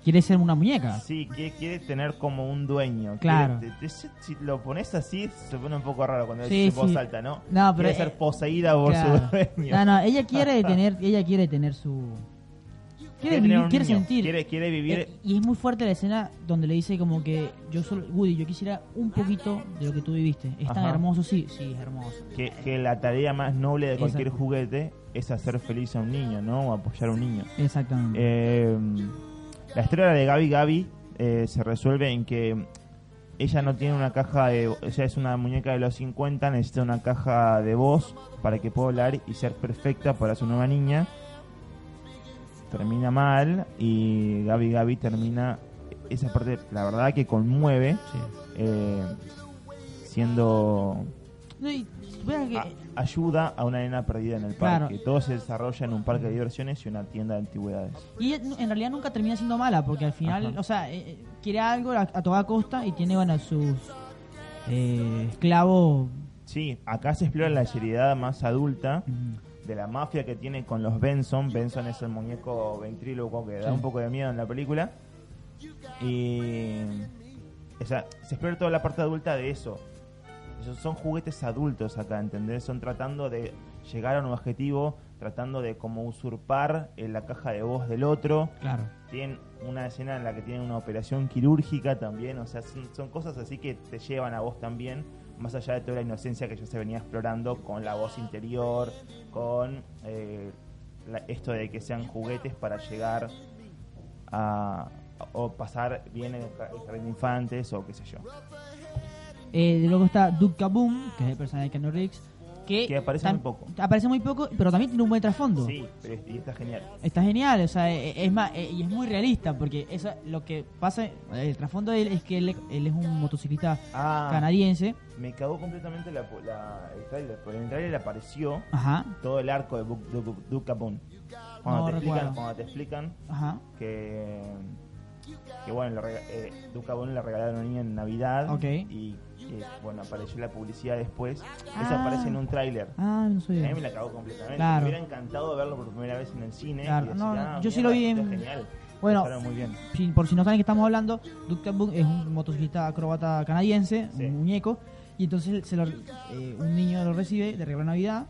S2: quiere ser una muñeca.
S3: Sí, quiere, quiere tener como un dueño.
S2: Claro.
S3: Quiere- te- te- si lo pones así, se pone un poco raro cuando
S2: Sí,
S3: voz
S2: sí.
S3: alta, ¿no?
S2: No, pero
S3: quiere ser
S2: eh,
S3: poseída por
S2: Claro.
S3: su dueño.
S2: No, no, ella quiere tener, ella quiere tener su quiere, vivir, quiere sentir.
S3: Quiere, quiere vivir.
S2: Eh, y es muy fuerte la escena donde le dice como que yo solo Woody, yo quisiera un poquito de lo que tú viviste. Es tan
S3: Ajá.
S2: hermoso, sí, sí, es hermoso.
S3: que, que la tarea más noble de cualquier
S2: Exacto.
S3: juguete es hacer feliz a un niño, ¿no? O apoyar a un niño.
S2: Exactamente.
S3: Eh, la historia de Gaby Gaby eh, se resuelve en que ella no tiene una caja de... Ella es una muñeca de los 50, necesita una caja de voz para que pueda hablar y ser perfecta para su nueva niña. Termina mal y Gaby Gaby termina... Esa parte, la verdad, que conmueve,
S2: Sí.
S3: eh, siendo
S2: No, y supera que-
S3: a- ayuda a una nena perdida en el
S2: Claro.
S3: parque. Todo se desarrolla en un parque de diversiones y una tienda de antigüedades.
S2: y en realidad nunca termina siendo mala porque al final,
S3: Ajá.
S2: o sea, eh, eh, quiere algo a, a toda costa y tiene bueno sus eh, esclavos
S3: Sí, acá se explora la seriedad más adulta
S2: mm,
S3: de la mafia que tiene con los Benson. Benson es el muñeco ventríloco que da un poco de miedo en la película. Y. O sea, se explora toda la parte adulta de eso. Esos son juguetes adultos acá, ¿entendés? Son tratando de llegar a un objetivo, tratando de como usurpar eh, la caja de voz del otro.
S2: claro.
S3: Tienen una escena en la que tienen una operación quirúrgica también, o sea, son, son cosas así que te llevan a vos también, más allá de toda la inocencia que ya se venía explorando con la voz interior, con eh, la- esto de que sean juguetes para llegar a o pasar bien en el ja- el jardín de infantes o qué sé yo.
S2: Eh, luego está Duke Kaboom, que es el personaje de Keanu que,
S3: Que aparece muy poco.
S2: Aparece muy poco, pero también tiene un buen trasfondo.
S3: Sí, pero es- y está genial.
S2: Está genial, o sea, e- es más, e- y es muy realista, porque eso, lo que pasa, el trasfondo de él es que él, él es un motociclista
S3: Ah,
S2: canadiense,
S3: me cagó completamente la, la- el trailer, en el trailer apareció
S2: ajá,
S3: todo el arco de Duke Capone. Cuando,
S2: No
S3: te explican, cuando te explican
S2: ajá,
S3: que, que bueno, rega- eh, Duke Capone le regalaron a una niña en Navidad
S2: Ok.
S3: y bueno, apareció la publicidad después.
S2: Ah.
S3: Esa aparece en un tráiler.
S2: ah, no
S3: A
S2: soy
S3: mí me la cagó completamente.
S2: Claro.
S3: Me hubiera encantado verlo por primera vez en el cine.
S2: Claro.
S3: y decir,
S2: No,
S3: "Ah,
S2: yo sí lo vi en-
S3: genial.
S2: Bueno,
S3: muy bien.
S2: Por si no saben que estamos hablando, Duke es un motociclista acróbata canadiense,
S3: Sí.
S2: un muñeco, y entonces se lo- eh, un niño lo recibe de regalo de Navidad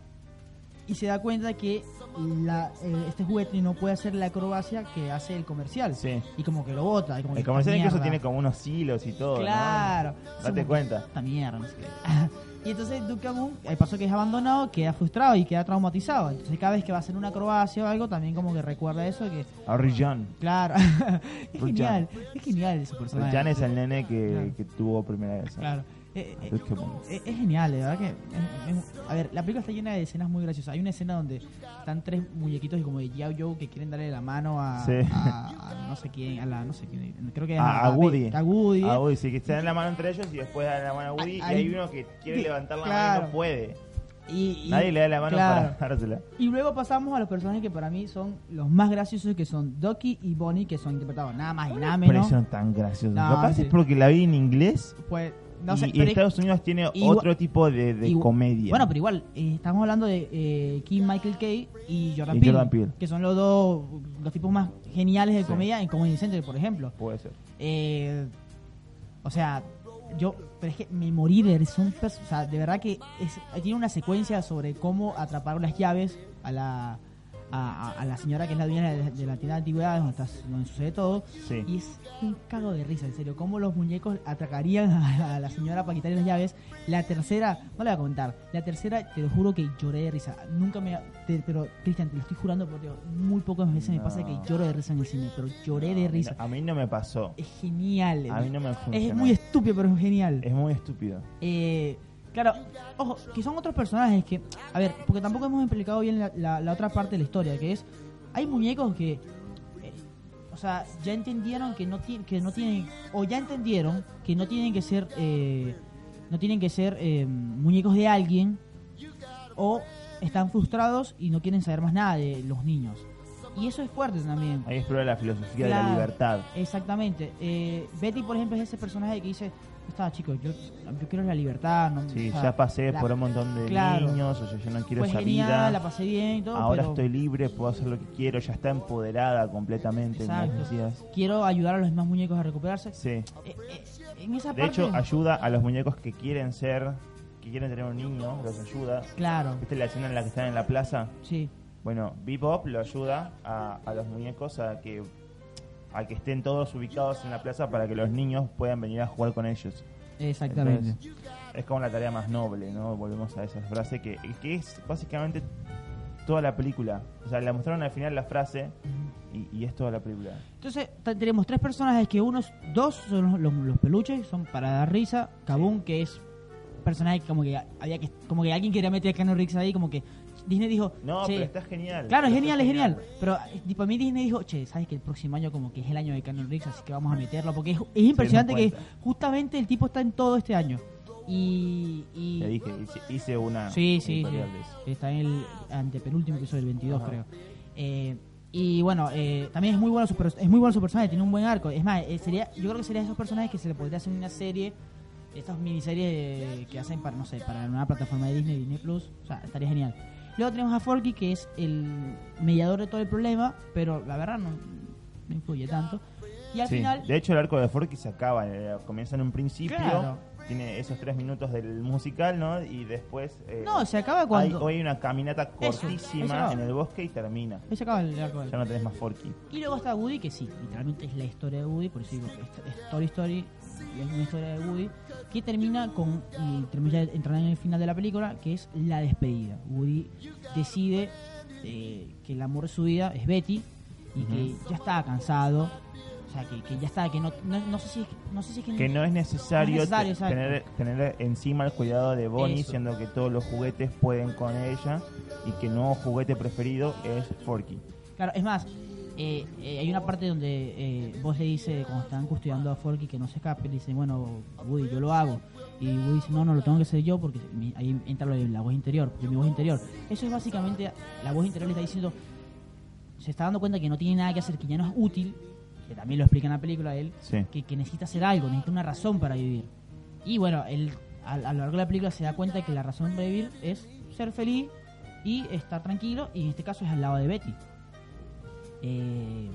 S2: y se da cuenta que la, eh, este juguete no puede hacer la acrobacia que hace el comercial.
S3: Sí.
S2: Y como que lo bota. y como
S3: El
S2: que,
S3: comercial
S2: "Esta
S3: incluso
S2: mierda".
S3: tiene como unos hilos y todo. ¿no?
S2: Claro.
S3: Date cuenta.
S2: Esta mierda, no sé qué. Y entonces Duke Kaboom, el paso que es abandonado, queda frustrado y queda traumatizado. Entonces cada vez que va a hacer una acrobacia o algo, también como que recuerda eso que,
S3: A Rijan.
S2: claro, es genial, es genial ese personaje.
S3: Rijan es el nene que,
S2: Claro.
S3: que tuvo primera vez.
S2: Claro. Eh, eh,
S3: Capone.
S2: es, genial, verdad que. es- es- a ver, la película está llena de escenas muy graciosas. Hay una escena donde están tres muñequitos y como de Yao Joe que quieren darle la mano a,
S3: Sí.
S2: a- a no sé quién, a la no sé quién, creo que
S3: A, a Woody.
S2: A Woody.
S3: A Woody, sí, que se dan la mano entre ellos y después dan la mano a Woody.
S2: Hay-
S3: y hay uno que quiere
S2: que-
S3: levantar la mano y
S2: claro.
S3: no puede.
S2: Y, y-
S3: Nadie le da la mano
S2: claro.
S3: para dársela.
S2: Y luego pasamos a los personajes que para mí son los más graciosos, que son Ducky y Bonnie, que son interpretados nada más y nada
S3: Pero
S2: menos.
S3: son tan graciosos.
S2: No,
S3: Capaz
S2: sí.
S3: es porque la vi en inglés
S2: Pues, no
S3: y, Estados Unidos tiene
S2: igual-
S3: otro tipo de, de
S2: Igual-
S3: comedia.
S2: Bueno, pero igual, eh, estamos hablando de eh, Kim Michael Kay y Jordan,
S3: Y
S2: Peele,
S3: Jordan Peele.
S2: que son los dos los tipos más geniales de
S3: Sí.
S2: comedia en Comedy Central, por ejemplo.
S3: Puede ser.
S2: Eh, o sea, yo, pero es que me morí de o sea, de verdad que es, tiene una secuencia sobre cómo atrapar las llaves a la a, a- a la señora que es la dueña de, de la tienda de antigüedades donde, está- donde sucede todo
S3: Sí.
S2: y es un cago de risa, en serio. Cómo los muñecos atracarían a, a la señora para quitarle las llaves. La tercera, no le voy a comentar. La tercera, te lo juro que lloré de risa. Nunca me. te- pero, Cristian, te lo estoy jurando por Dios. Muy pocas veces me pasa que lloro de risa en el cine, pero lloré de risa.
S3: A mí no me pasó.
S2: Es genial.
S3: A mí no me funcionó.
S2: es muy estúpido, pero es genial.
S3: Es muy estúpido.
S2: Eh, claro, ojo, que son otros personajes que, a ver, porque tampoco hemos explicado bien la, la- la otra parte de la historia, que es, hay muñecos que, eh, o sea, ya entendieron que no, ti- que no tienen, o ya entendieron que no tienen que ser, eh, no tienen que ser eh, muñecos de alguien, o están frustrados y no quieren saber más nada de los niños. Y eso es fuerte también.
S3: Ahí explora la filosofía de la libertad.
S2: Exactamente. Eh, Betty, por ejemplo, es ese personaje que dice, estaba chico, yo, yo quiero la libertad. No,
S3: Sí,
S2: o sea,
S3: ya pasé
S2: la-
S3: por un montón de
S2: claro.
S3: niños, o sea, yo no quiero
S2: Fue
S3: esa
S2: genial,
S3: vida.
S2: la pasé bien y todo,
S3: Ahora
S2: pero
S3: estoy libre, puedo hacer lo que quiero, ya está empoderada completamente,
S2: Exacto. quiero ayudar a los demás muñecos a recuperarse.
S3: Sí.
S2: Eh, eh, en esa
S3: De
S2: parte,
S3: hecho, ayuda a los muñecos que quieren ser, que quieren tener un niño, los ayuda.
S2: claro,
S3: ¿Viste la escena en la que están en la plaza?
S2: sí,
S3: Bueno, Bebop lo ayuda a, a los muñecos a que a que estén todos ubicados en la plaza para que los niños puedan venir a jugar con ellos.
S2: exactamente.
S3: Entonces, es como la tarea más noble, ¿no? Volvemos a esa frase que, que es básicamente toda la película. O sea, la mostraron al final la frase y, y es toda la película.
S2: Entonces tenemos tres personajes que unos, dos son los, los- los peluches, son para dar risa. Kabum, que es personaje que como que había que como que alguien quería meter a Keanu Reeves ahí, como que Disney dijo,
S3: No,
S2: "Che,
S3: pero está genial.
S2: Claro, es genial, es genial. Pero eh, tipo, a mí Disney dijo, che, sabes que el próximo año como que es el año de Keanu Reeves, así que vamos a meterlo. Porque es, es impresionante que justamente el tipo está en todo este año. Y... y
S3: Te dije, hice, hice una
S2: Sí, sí, sí.
S3: de.
S2: Está en el antepenúltimo episodio, el 22
S3: Ajá.
S2: creo. Eh, y bueno, eh, también es muy bueno su es muy bueno su personaje, tiene un buen arco. Es más, eh, sería, yo creo que sería de esos personajes que se le podría hacer una serie, estas miniseries eh, que hacen para, no sé, para una plataforma de Disney, Disney Plus. O sea, estaría genial. Luego tenemos a Forky, que es el mediador de todo el problema, pero la verdad no, no influye tanto. Y al
S3: Sí.
S2: final,
S3: De hecho, el arco de Forky se acaba. eh, comienza en un principio,
S2: Claro.
S3: tiene esos tres minutos del musical, ¿no? Y después. eh,
S2: no, se acaba
S3: hay,
S2: cuando...
S3: hoy hay una caminata
S2: Eso,
S3: cortísima
S2: acaba.
S3: en el bosque y termina.
S2: ahí se acaba el arco
S3: Ya no tenés más Forky.
S2: Y luego está Woody, que sí, literalmente es la historia de Woody, por eso digo Story Story, es una historia de Woody, que termina con, y termina entrando en el final de la película, que es la despedida. Woody decide eh, que el amor de su vida es Betty, y que ya está cansado, o sea, que, que ya está, que no, no, no sé si, no sé si es que,
S3: Que no es necesario,
S2: No es necesario,
S3: te-
S2: exacto.
S3: tener, tener encima el cuidado de Bonnie,
S2: Eso.
S3: siendo que todos los juguetes pueden con ella y que el nuevo juguete preferido es Forky.
S2: Claro, es más, eh, eh, hay una parte donde eh, vos le dice, cuando están custodiando a Forky que no se escape, le dice, bueno, Woody, yo lo hago. Y Woody dice, no, no, lo tengo que hacer yo porque mi- ahí entra lo de la voz interior, mi voz interior. Eso es básicamente, la voz interior le está diciendo, se está dando cuenta que no tiene nada que hacer, que ya no es útil, que también lo explica en la película él,
S3: Sí.
S2: que, que necesita hacer algo, necesita una razón para vivir. Y bueno, él a, a lo largo de la película se da cuenta de que la razón para vivir es ser feliz y estar tranquilo, y en este caso es al lado de Betty. Eh,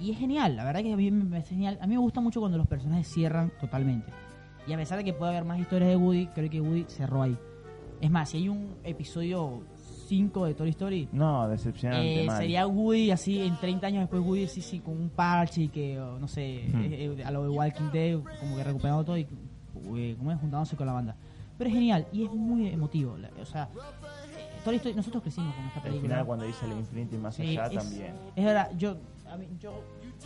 S2: y es genial, la verdad que a mí me es genial. A mí me gusta mucho cuando los personajes cierran totalmente. Y a pesar de que puede haber más historias de Woody, creo que Woody cerró ahí. Es más, si hay un episodio 5 de Toy Story,
S3: No, decepcionante.
S2: eh, sería Woody así en 30 años después Woody así, sí, con un parche y que no sé
S3: Hmm.
S2: eh, a lo de Walking Dead como que recuperando todo y eh, como es juntándose con la banda pero es genial y es muy emotivo o sea Toy Story- nosotros crecimos con esta
S3: Al
S2: película
S3: final, cuando dice el infinito y más
S2: Sí,
S3: allá,
S2: es,
S3: también.
S2: es verdad yo a mí, yo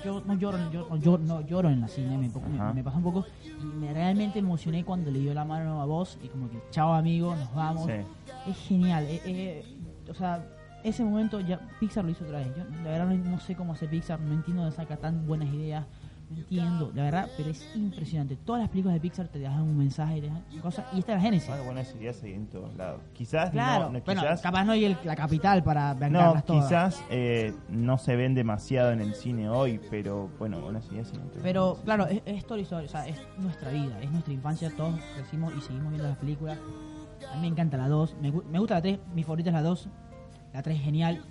S2: yo no lloro yo, yo no lloro en la cine me, me, me pasa un poco y me realmente emocioné cuando le dio la mano a vos y como que chao amigo nos vamos
S3: Sí.
S2: es genial. eh, eh, o sea, ese momento ya Pixar lo hizo otra vez. Yo la verdad no, no sé cómo hace Pixar, no entiendo de saca tan buenas ideas, entiendo, la verdad, pero es impresionante. Todas las películas de Pixar te dejan un mensaje, te dejan cosas, y esta es la Génesis.
S3: Bueno, buenas ideas hay en todos lados. Quizás
S2: Claro,
S3: no, no,
S2: bueno,
S3: quizás,
S2: capaz no hay el- la capital para
S3: no,
S2: todas.
S3: quizás eh, no se ven demasiado en el cine hoy, pero bueno, buenas ideas hay en todos
S2: Pero claro, es, es Story Story, o sea, es nuestra vida, es nuestra infancia, todos crecimos y seguimos viendo las películas. A mí me encanta la 2, me, me gusta la 3, mi favorita es la 2, la 3 es genial,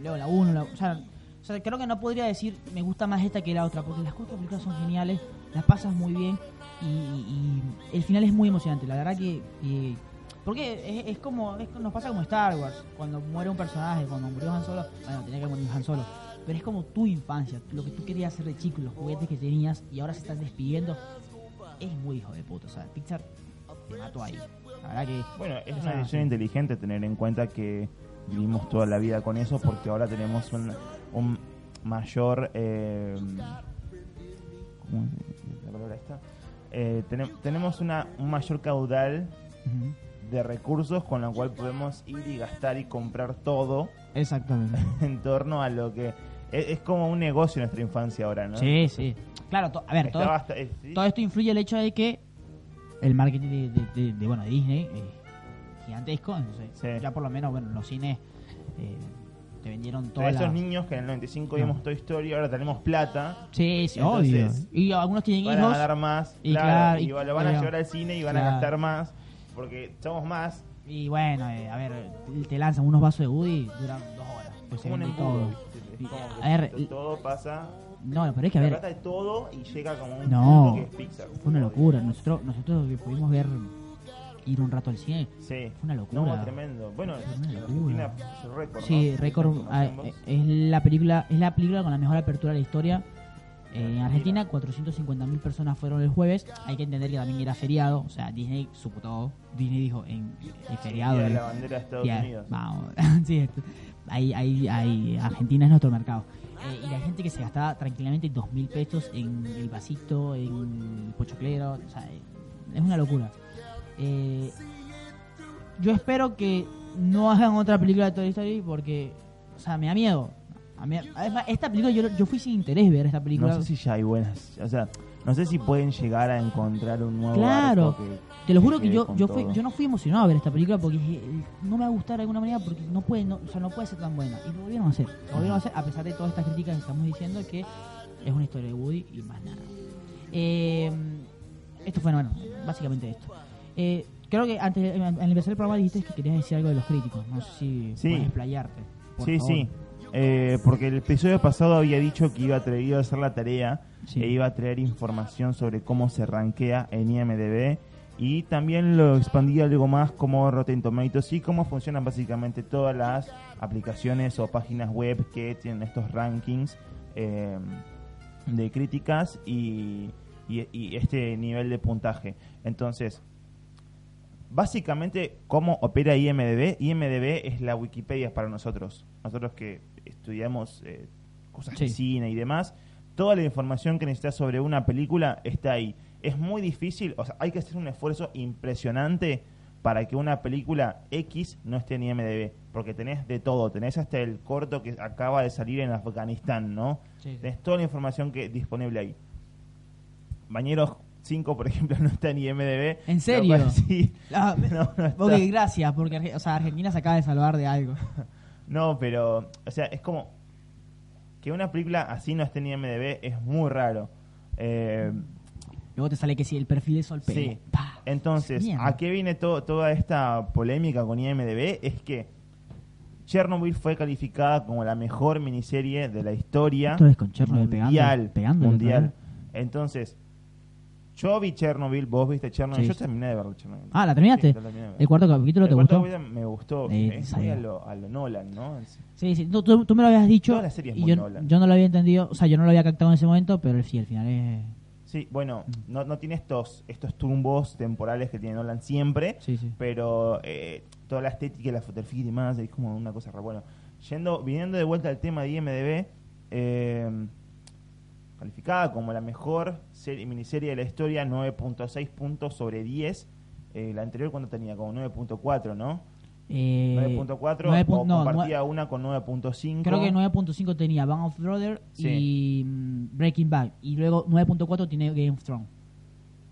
S2: luego la 1, la, o, sea, o sea, creo que no podría decir me gusta más esta que la otra, porque las cuatro películas son geniales, las pasas muy bien y, y el final es muy emocionante, la verdad que... que- porque es, es como, es- nos pasa como Star Wars, cuando muere un personaje, cuando murió Han Solo, bueno, tenía que morir Han Solo, pero es como tu infancia, lo que tú querías hacer de chico, los juguetes que tenías y ahora se están despidiendo, es muy hijo de puta, o sea, Pixar te mató ahí. La verdad que
S3: Bueno, es una decisión inteligente tener en cuenta que vivimos toda la vida con eso porque ahora tenemos un, un mayor... Eh, ¿Cómo es la palabra esta? Eh, tenem- tenemos una, un mayor caudal de recursos con la cual podemos ir y gastar y comprar todo
S2: Exactamente.
S3: en torno a lo que... Es, es como un negocio nuestra infancia ahora, ¿no?
S2: Sí, sí. Claro, to- a ver, todo,
S3: eh, sí.
S2: todo esto influye el hecho de que el marketing de, de- de- de, bueno, Disney es gigantesco, entonces
S3: Sí.
S2: ya por lo menos, bueno, los cines eh, te vendieron
S3: Pero
S2: todas
S3: esos niños que en el 95
S2: No.
S3: vimos Toy Story, ahora tenemos plata,
S2: Sí, sí, obvio. Y algunos tienen
S3: van
S2: hijos.
S3: a dar más,
S2: y
S3: claro,
S2: claro,
S3: y,
S2: y-
S3: lo van a llevar al cine y van a
S2: Claro.
S3: gastar más, porque somos más.
S2: Y bueno, eh, a ver, te lanzan unos vasos de Woody, duran dos horas. Pues se vende todo. A ver,
S3: to- todo pasa,
S2: No, pero es que a
S3: la
S2: ver,
S3: plata de todo y llega como un
S2: No.
S3: que es Pixar.
S2: fue una locura. Nosotros, nosotros pudimos ver, ir un rato al cine,
S3: Sí.
S2: fue una locura.
S3: No, tremendo. Bueno, Argentina récord,
S2: Sí, récord. Es la película, es la película con la mejor apertura de la historia. Eh, en
S3: Argentina.
S2: Argentina, 450.000 personas fueron el jueves. Hay que entender que también era feriado. O sea, Disney supo todo. Disney dijo en, en feriado.
S3: La bandera de Estados Unidos.
S2: Vamos, sí, ahí, ahí, ahí, Argentina es nuestro mercado. Eh, y la gente que se gastaba tranquilamente dos mil pesos en el vasito, en el pochoclero, o sea, eh, es una locura. Eh, yo espero que no hagan otra película de Toy Story porque, o sea, me da miedo. A mí- además, esta película yo, yo fui sin interés ver esta película.
S3: No sé si ya hay buenas. O sea, no sé si pueden llegar a encontrar un nuevo
S2: Claro.
S3: que-
S2: Te lo juro que yo yo fui,
S3: todo.
S2: yo no fui emocionado a ver esta película porque no me va a gustar de alguna manera porque no puede no, o sea, no puede ser tan buena. Y lo volvieron a hacer. Lo volvieron a hacer a pesar de todas estas críticas que estamos diciendo que es una historia de Woody y más nada. Eh, esto fue, bueno, básicamente esto. Eh, creo que antes, el empezar el programa dijiste que querías decir algo de los críticos. No sé si
S3: Sí.
S2: puedes explayarte.
S3: Sí,
S2: favor.
S3: sí. Eh, porque el episodio pasado había dicho que iba a, traer, iba a hacer la tarea
S2: Sí.
S3: e iba a traer información sobre cómo se rankea en IMDB y también lo expandía algo más como Rotten Tomatoes y cómo funcionan básicamente todas las aplicaciones o páginas web que tienen estos rankings eh, de críticas y, y- y este nivel de puntaje. Entonces, básicamente, ¿cómo opera IMDB? IMDB es la Wikipedia para nosotros. Nosotros que estudiamos eh, cosas de cine y demás, toda la información que necesitas sobre una película está ahí. Es muy difícil, o sea, hay que hacer un esfuerzo impresionante para que una película X no esté en IMDB, porque tenés de todo, tenés hasta el corto que acaba de salir en Afganistán, ¿no?
S2: Sí, sí.
S3: Tenés toda la información que disponible ahí. Bañeros 5, por ejemplo, no está en IMDB.
S2: ¿En serio?
S3: cual sí.
S2: Ah,
S3: No, no está.
S2: ok, gracias, porque o sea, Argentina se acaba de salvar de algo.
S3: No, pero, o sea, es como que una película así no esté en IMDB es muy raro. Eh,
S2: Luego te sale que si el perfil de Sol
S3: sí.
S2: Pa.
S3: Entonces,
S2: Mierda.
S3: ¿a qué viene to- toda esta polémica con IMDB? Es que Chernobyl fue calificada como la mejor miniserie de la historia
S2: vez con Chernobyl pegando-
S3: mundial.
S2: pegándole
S3: mundial. Entonces, yo vi Chernobyl, vos viste Chernobyl,
S2: Sí.
S3: yo terminé de ver Chernobyl.
S2: Ah, ¿la terminaste?
S3: Sí, la terminé de ver.
S2: ¿El cuarto capítulo te
S3: El cuarto
S2: gustó?
S3: me gustó.
S2: Eh,
S3: es muy a lo, a lo Nolan, ¿no?
S2: Sí, sí, tú, tú- tú me lo habías dicho
S3: Toda la serie es
S2: y
S3: muy
S2: yo,
S3: Nolan.
S2: yo no lo había entendido, o sea, yo no lo había captado en ese momento, pero sí, al final es...
S3: Sí, bueno,
S2: Mm.
S3: no, no tiene estos estos tumbos temporales que tiene Nolan siempre,
S2: Sí, sí.
S3: pero eh, toda la estética la fotografía y demás es como una cosa rara. Bueno, yendo, viniendo de vuelta al tema de IMDB, eh, calificada como la mejor serie, miniserie de la historia, 9.6 puntos sobre 10. Eh, la anterior, cuando tenía? Como 9.4, ¿no?
S2: Eh,
S3: 9.4
S2: nueve
S3: o
S2: pun- no,
S3: compartía una con 9.5.
S2: Creo que 9.5 tenía Band of Brothers
S3: Sí.
S2: y mm, Breaking Bad. Y luego 9.4 tiene Game of Thrones.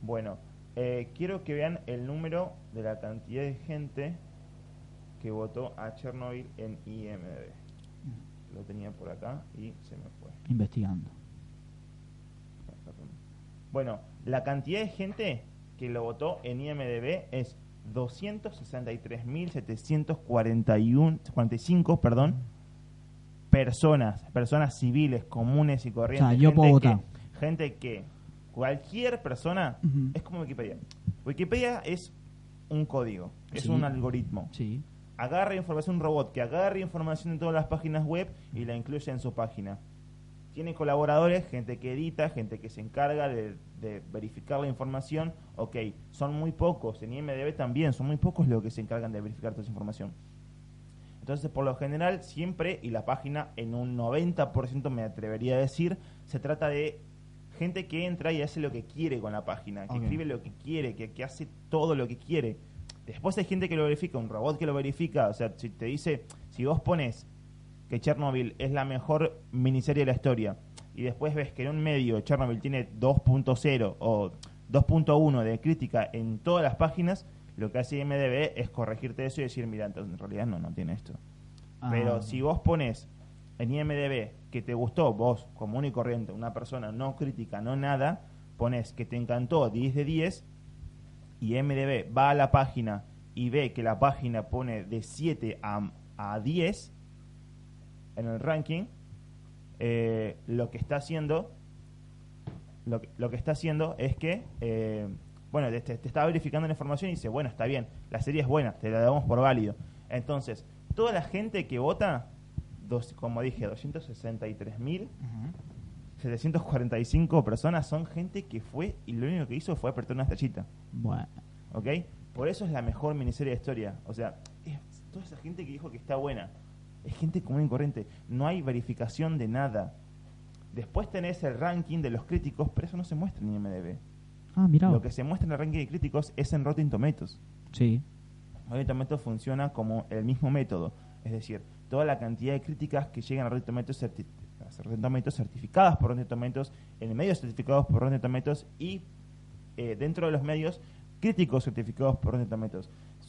S3: Bueno, eh, quiero que vean el número de la cantidad de gente que votó a Chernobyl en IMDb. Lo tenía por acá y se me fue.
S2: Investigando.
S3: Bueno, la cantidad de gente que lo votó en IMDb es 263.745 perdón, personas, personas civiles, comunes y corrientes.
S2: O sea, yo puedo
S3: gente
S2: votar.
S3: que- gente que cualquier persona es como Wikipedia. Wikipedia es un código, es
S2: Sí.
S3: un algoritmo.
S2: Sí.
S3: Agarra información, un robot que agarra información de todas las páginas web y la incluye en su página. Tiene colaboradores, gente que edita, gente que se encarga de, de verificar la información. Ok, son muy pocos, en IMDB también, son muy pocos los que se encargan de verificar toda esa información. Entonces, por lo general, siempre, y la página en un 90% me atrevería a decir, se trata de gente que entra y hace lo que quiere con la página, que escribe lo que quiere, que, que hace todo lo que quiere. Después hay gente que lo verifica, un robot que lo verifica, o sea, si te dice, si vos pones que Chernobyl es la mejor miniserie de la historia y después ves que en un medio Chernobyl tiene 2.0 o 2.1 de crítica en todas las páginas, lo que hace IMDB es corregirte eso y decir, mira, entonces en realidad no, no tiene esto. Pero
S2: Ah.
S3: si vos pones en IMDB que te gustó, vos, común y corriente, una persona no crítica, no nada, pones que te encantó 10 de 10 y IMDB va a la página y ve que la página pone de 7 a, a 10 en el ranking, eh, lo que está haciendo lo que, lo que está haciendo es que eh, bueno te, te está verificando la información y dice bueno está bien la serie es buena te la damos por válido entonces toda la gente que vota dos, como dije 263 mil 745 personas son gente que fue y lo único que hizo fue apretar una estrellita
S2: Bueno.
S3: ¿ok? Por eso es la mejor miniserie de historia. O sea, es toda esa gente que dijo que está buena. Es gente común y corriente. No hay verificación de nada. Después tenés el ranking de los críticos, pero eso no se muestra en IMDb.
S2: Ah, mira.
S3: Lo que se muestra en el ranking de críticos es en Rotten Tomatoes.
S2: Sí.
S3: Rotten Tomatoes funciona como el mismo método. Es decir, toda la cantidad de críticas que llegan a Rotten Tomatoes, certi- Rotten Tomatoes certificadas por Rotten Tomatoes, en medios certificados por Rotten Tomatoes y eh, dentro de los medios críticos certificados por Rotten Tomatoes.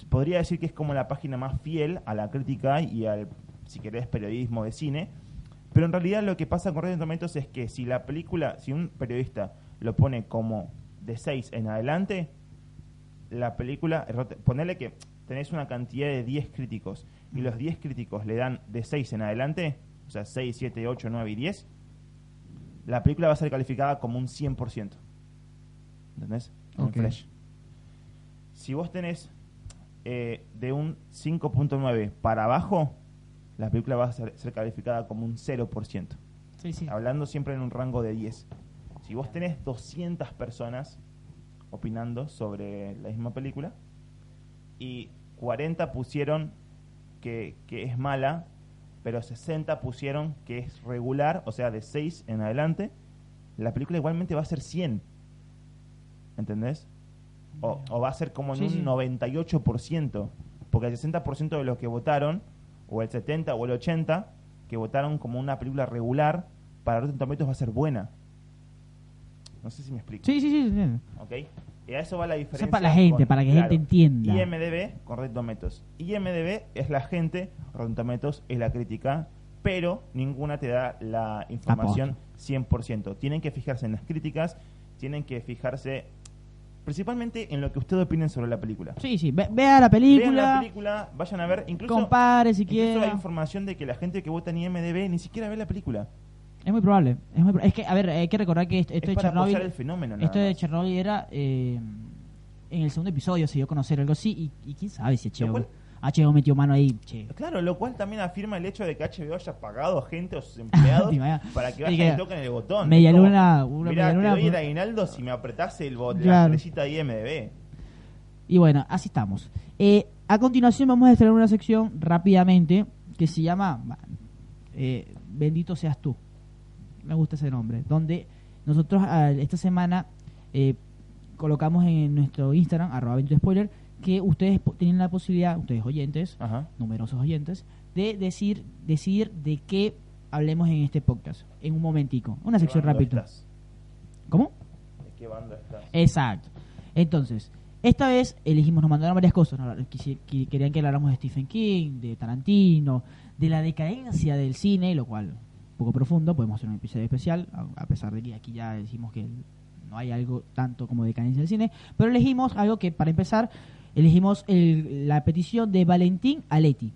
S3: Podría decir que es como la página más fiel a la crítica y al, si querés, periodismo de cine. Pero en realidad lo que pasa con Rotten Tomatoes es que si la película, si un periodista lo pone como de 6 en adelante, la película, ponele que tenés una cantidad de 10 críticos y los 10 críticos le dan de 6 en adelante, o sea, 6, 7, 8, 9 y 10, la película va a ser calificada como un 100%. ¿Entendés? En
S2: Ok.
S3: Flash. Si vos tenés eh, de un 5.9 para abajo, la película va a ser, ser calificada como un 0%.
S2: Sí, sí.
S3: Hablando siempre en un rango de 10. Si vos tenés 200 personas opinando sobre la misma película y 40 pusieron que, que es mala, pero 60 pusieron que es regular, o sea, de 6 en adelante, la película igualmente va a ser 100. ¿Entendés? O, o va a ser como en
S2: Sí,
S3: un
S2: sí.
S3: 98%, porque el 60% de los que votaron, o el 70 o el 80, que votaron como una película regular, para Rotten Tomatoes va a ser buena. No sé si me explico.
S2: Sí, sí, sí. sí.
S3: ¿Ok? Y a eso va la diferencia.
S2: para la gente,
S3: con-
S2: para que la gente entienda.
S3: IMDB con Rotten Tomatoes. IMDB es la gente, Rotten Tomatoes es la crítica, pero ninguna te da la información 100%. Tienen que fijarse en las críticas, tienen que fijarse principalmente en lo que ustedes opinen sobre la película.
S2: Sí, sí. Ve- vea la
S3: Vean
S2: película,
S3: la película, vayan a ver, incluso,
S2: compare si
S3: incluso hay información de que la gente que vota en IMDB ni siquiera ve la película.
S2: Es muy probable. Es, muy pro- es que, a ver, hay que recordar que esto,
S3: es
S2: de
S3: para
S2: Chernobyl.
S3: el fenómeno.
S2: Esto de. Chernobyl era. eh, en el segundo episodio se dio a conocer algo así. Y, y quién sabe si HBO,
S3: cual-
S2: HBO metió mano ahí. Che.
S3: Claro, lo cual también afirma el hecho de que HBO haya pagado a gente o sus empleados para que vayan y toquen el botón.
S2: media luna- una
S3: mirá,
S2: media luna
S3: te doy el
S2: por-
S3: aguinaldo si me apretás el bot,
S2: Claro.
S3: la estrellita IMDB.
S2: Y bueno, así estamos. Eh, a continuación vamos a estrenar una sección rápidamente que se llama eh, Bendito seas tú. Me gusta ese nombre. Donde nosotros ah, esta semana eh, colocamos en nuestro Instagram, arroba Bendito Spoiler, que ustedes tienen la posibilidad, ustedes oyentes,
S3: Ajá.
S2: numerosos oyentes, de decir, decidir de qué hablemos en este podcast. En un momentico. Una sección
S3: ¿Qué bando
S2: rápida. ¿Cómo?
S3: ¿De qué bando estás?
S2: Exacto. Entonces, esta vez elegimos, nos mandaron varias cosas. Querían que habláramos de Stephen King, de Tarantino, de la decadencia del cine, lo cual, un poco profundo, podemos hacer un episodio especial, a pesar de que aquí ya decimos que no hay algo tanto como decadencia del cine. Pero elegimos algo que, para empezar, elegimos el- la petición de Valentín Aleti.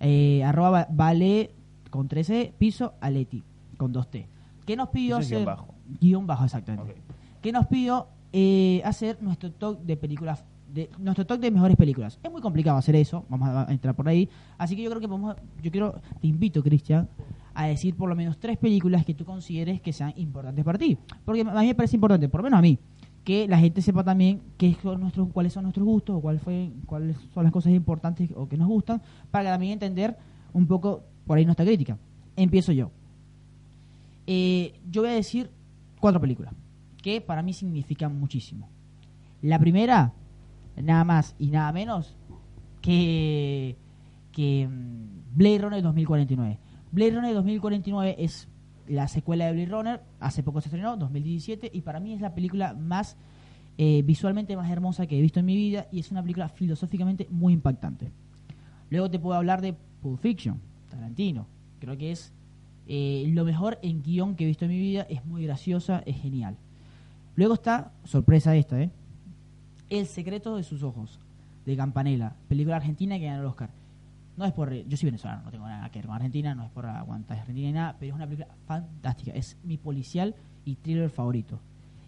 S2: Eh, arroba va- vale con 13 piso Aleti, con 2T. ¿Qué nos pidió hacer?
S3: guion bajo.
S2: Guión bajo, exactamente
S3: Ok.
S2: que nos pidió eh, hacer nuestro top de películas de nuestro top de mejores películas. Es muy complicado hacer eso, vamos a, a entrar por ahí, así que yo creo que a- yo quiero te invito, Cristian, a decir por lo menos tres películas que tú consideres que sean importantes para ti, porque a mí me parece importante, por lo menos a mí, que la gente sepa también qué son nuestros cuáles son nuestros gustos o cuál fue cuáles son las cosas importantes o que nos gustan para también entender un poco por ahí nuestra crítica. Empiezo yo. Eh, yo voy a decir cuatro películas que para mí significan muchísimo. La primera, nada más y nada menos que, que mm, Blade Runner 2049. Blade Runner 2049 es la secuela de Blade Runner, hace poco se estrenó, 2017, y para mí es la película más eh, visualmente más hermosa que he visto en mi vida y es una película filosóficamente muy impactante. Luego te puedo hablar de Pulp Fiction, Tarantino. Creo que es eh, lo mejor en guion que he visto en mi vida. Es muy graciosa, es genial. Luego está, sorpresa esta, ¿eh? El secreto de sus ojos, de Campanella, película argentina que ganó el Oscar. No es por. Yo soy venezolano, no tengo nada que ver con Argentina, no es por aguantar Argentina ni nada, pero es una película fantástica. Es mi policial y thriller favorito.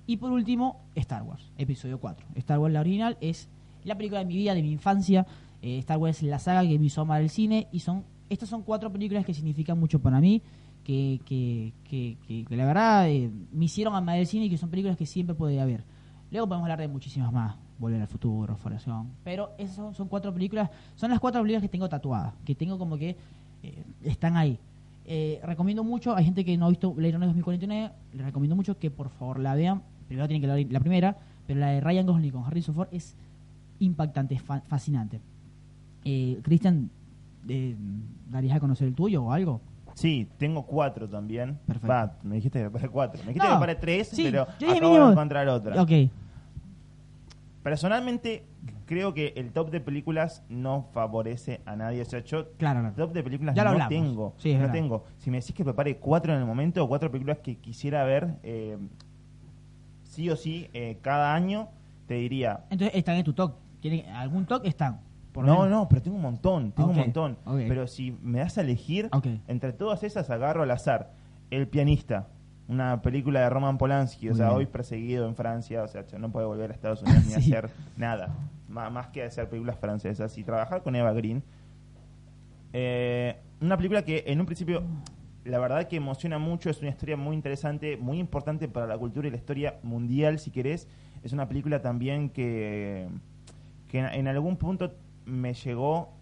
S2: Y por último, Star Wars, episodio 4. Star Wars, la original, es la película de mi vida, de mi infancia. Eh, Star Wars es la saga que me hizo amar el cine. Y son estas son cuatro películas que significan mucho para mí. Que, que, que, que, la verdad eh, me hicieron amar el cine y que son películas que siempre podría ver. Luego podemos hablar de muchísimas más. Volver al futuro, Formación. Pero esas son, cuatro películas, son las cuatro películas que tengo tatuadas, que tengo como que eh, están ahí. Eh, recomiendo mucho, hay gente que no ha visto Blade Runner 2049, les recomiendo mucho que por favor la vean. Primero tienen que ver la primera, pero la de Ryan Gosling con Harrison Ford es impactante, es fascinante. Eh, Cristian, eh, ¿darías a conocer el tuyo o algo?
S3: Sí, tengo cuatro también. Perfecto. me dijiste que para cuatro. Me dijiste que para tres, pero acabo de encontrar otra.
S2: Ok.
S3: Personalmente, creo que el top de películas no favorece a nadie. O sea, yo claro, el top de películas no tengo. no tengo. Si me decís que prepare cuatro en el momento, o cuatro películas que quisiera ver eh, sí o sí eh, cada año, te diría.
S2: Entonces están en tu top. ¿Algún top están?
S3: no, no, pero tengo un montón, tengo un montón. Pero si me das a elegir, entre todas esas agarro al azar. El pianista, una película de Roman Polanski, o sea, hoy perseguido en Francia, o sea, no puede volver a Estados Unidos ni hacer nada, más que hacer películas francesas y trabajar con Eva Green. Eh, una película que en un principio, la verdad que emociona mucho, es una historia muy interesante, muy importante para la cultura y la historia mundial, si querés. Es una película también que, que en algún punto me llegó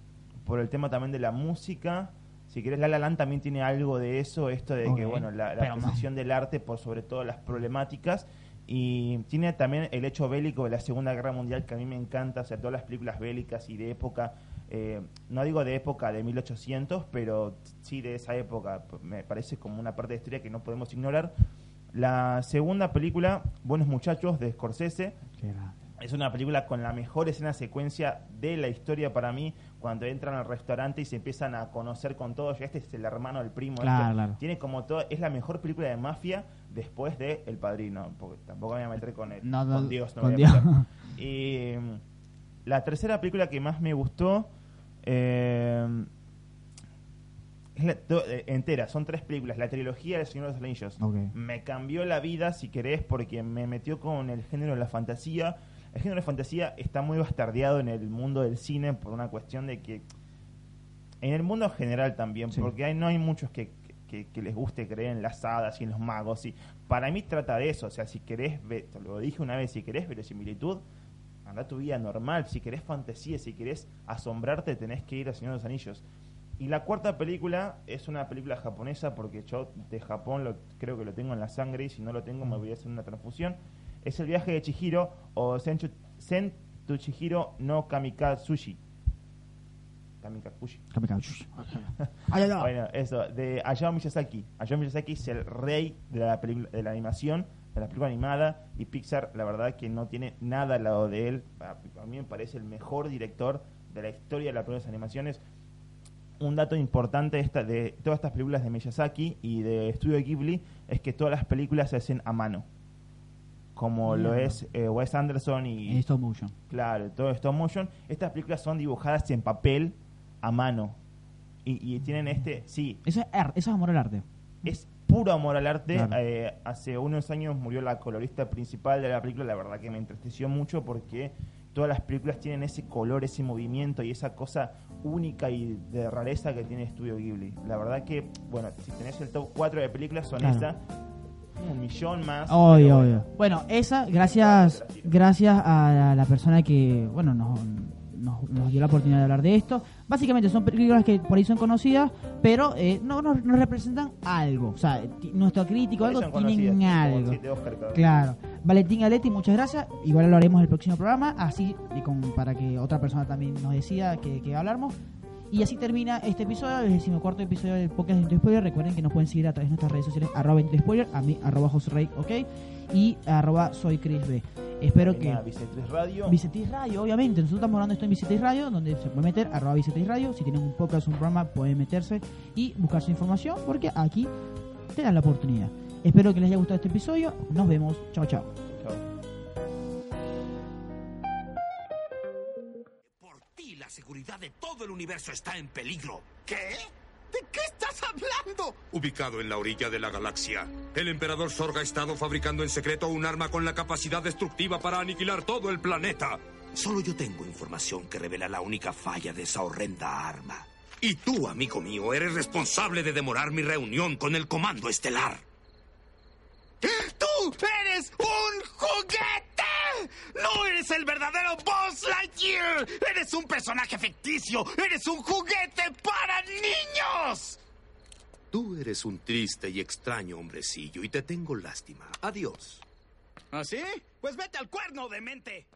S3: por el tema también de la música si querés, La La Land también tiene algo de eso, esto de que, bueno, la, la del arte por sobre todo las problemáticas. Y tiene también el hecho bélico de la Segunda Guerra Mundial que a mí me encanta, o sea, todas las películas bélicas y de época, eh, no digo de época de 1800, pero sí de esa época, me parece como una parte de historia que no podemos ignorar. La segunda película, Buenos Muchachos, de Scorsese. Es una película con la mejor escena secuencia de la historia para mí, cuando entran al restaurante y se empiezan a conocer con todos. Este es el hermano del primo. Este tiene como todo. Es la mejor película de mafia después de El Padrino. Porque tampoco me voy a meter con, él, con Dios. No voy A y mm, la tercera película que más me gustó. Eh, es eh, entera, son tres películas. La trilogía de Señor de los Anillos. Me cambió la vida, si querés, porque me metió con el género de la fantasía el género de fantasía está muy bastardeado en el mundo del cine por una cuestión de que en el mundo general también, porque hay, no hay muchos que, les guste creer en las hadas y en los magos. Y para mí trata de eso, o sea, si querés, te lo dije una vez, si querés verosimilitud, anda tu vida normal, si querés fantasía, si querés asombrarte, tenés que ir a Señor de los Anillos. Y la cuarta película es una película japonesa, porque yo de Japón lo, creo que lo tengo en la sangre y si no lo tengo me voy a hacer una transfusión es el viaje de Chihiro o Sen to Chihiro no Kamikatsushi. Kamikakushi.
S2: Kamikakushi.
S3: bueno, eso, de Hayao Miyazaki. Hayao Miyazaki es el rey de la, película, de la animación, de la película animada, y Pixar, la verdad, que no tiene nada al lado de él. A, mí me parece el mejor director de la historia de las películas animaciones. Un dato importante de, esta, de todas estas películas de Miyazaki y de Studio Ghibli es que todas las películas se hacen a mano como lo es eh, Wes Anderson y...
S2: En stop motion.
S3: Claro, todo stop motion. Estas películas son dibujadas en papel a mano. Y, tienen este... Sí.
S2: Eso es, eso es amor al arte.
S3: Es puro amor al arte. Eh, hace unos años murió la colorista principal de la película. La verdad que me entristeció mucho porque todas las películas tienen ese color, ese movimiento y esa cosa única y de rareza que tiene Studio Ghibli. La verdad que, bueno, si tenés el top 4 de películas son esas un millón más.
S2: Obvio, Bueno, esa, gracias, gracias a la persona que, bueno, nos, nos, dio la oportunidad de hablar de esto. Básicamente son películas que por ahí son conocidas, pero eh, no nos, representan algo. O sea, nuestro crítico, algo, tienen algo. Claro. Valentín Aletti, muchas gracias. Igual lo haremos en el próximo programa, así y con, para que otra persona también nos decida que, que hablamos. Y así termina este episodio, el decimocuarto episodio del podcast de Spoiler. Recuerden que nos pueden seguir a través de nuestras redes sociales, arroba Spoiler, a mí, arroba José Rey, ok, y arroba soy Chris B. Espero que.
S3: Bicetriz Radio.
S2: Bicetriz Radio, obviamente. Nosotros estamos hablando esto en Bicetriz Radio, donde se puede meter, arroba Bicetriz Radio. Si tienen un podcast un programa, pueden meterse y buscar su información, porque aquí te dan la oportunidad. Espero que les haya gustado este episodio. Nos vemos. Chao, chao.
S4: Seguridad de todo el universo está en peligro. ¿Qué? ¿De qué estás hablando?
S5: Ubicado en la orilla de la galaxia, el emperador Sorg ha estado fabricando en secreto un arma con la capacidad destructiva para aniquilar todo el planeta.
S4: Solo yo tengo información que revela la única falla de esa horrenda arma. Y tú, amigo mío, eres responsable de demorar mi reunión con el Comando Estelar. ¡Tú eres un juguete! ¡No eres el verdadero Buzz Lightyear! ¡Eres un personaje ficticio! ¡Eres un juguete para niños!
S5: Tú eres un triste y extraño hombrecillo y te tengo lástima. Adiós.
S4: ¿Ah, sí? Pues vete al cuerno de mente.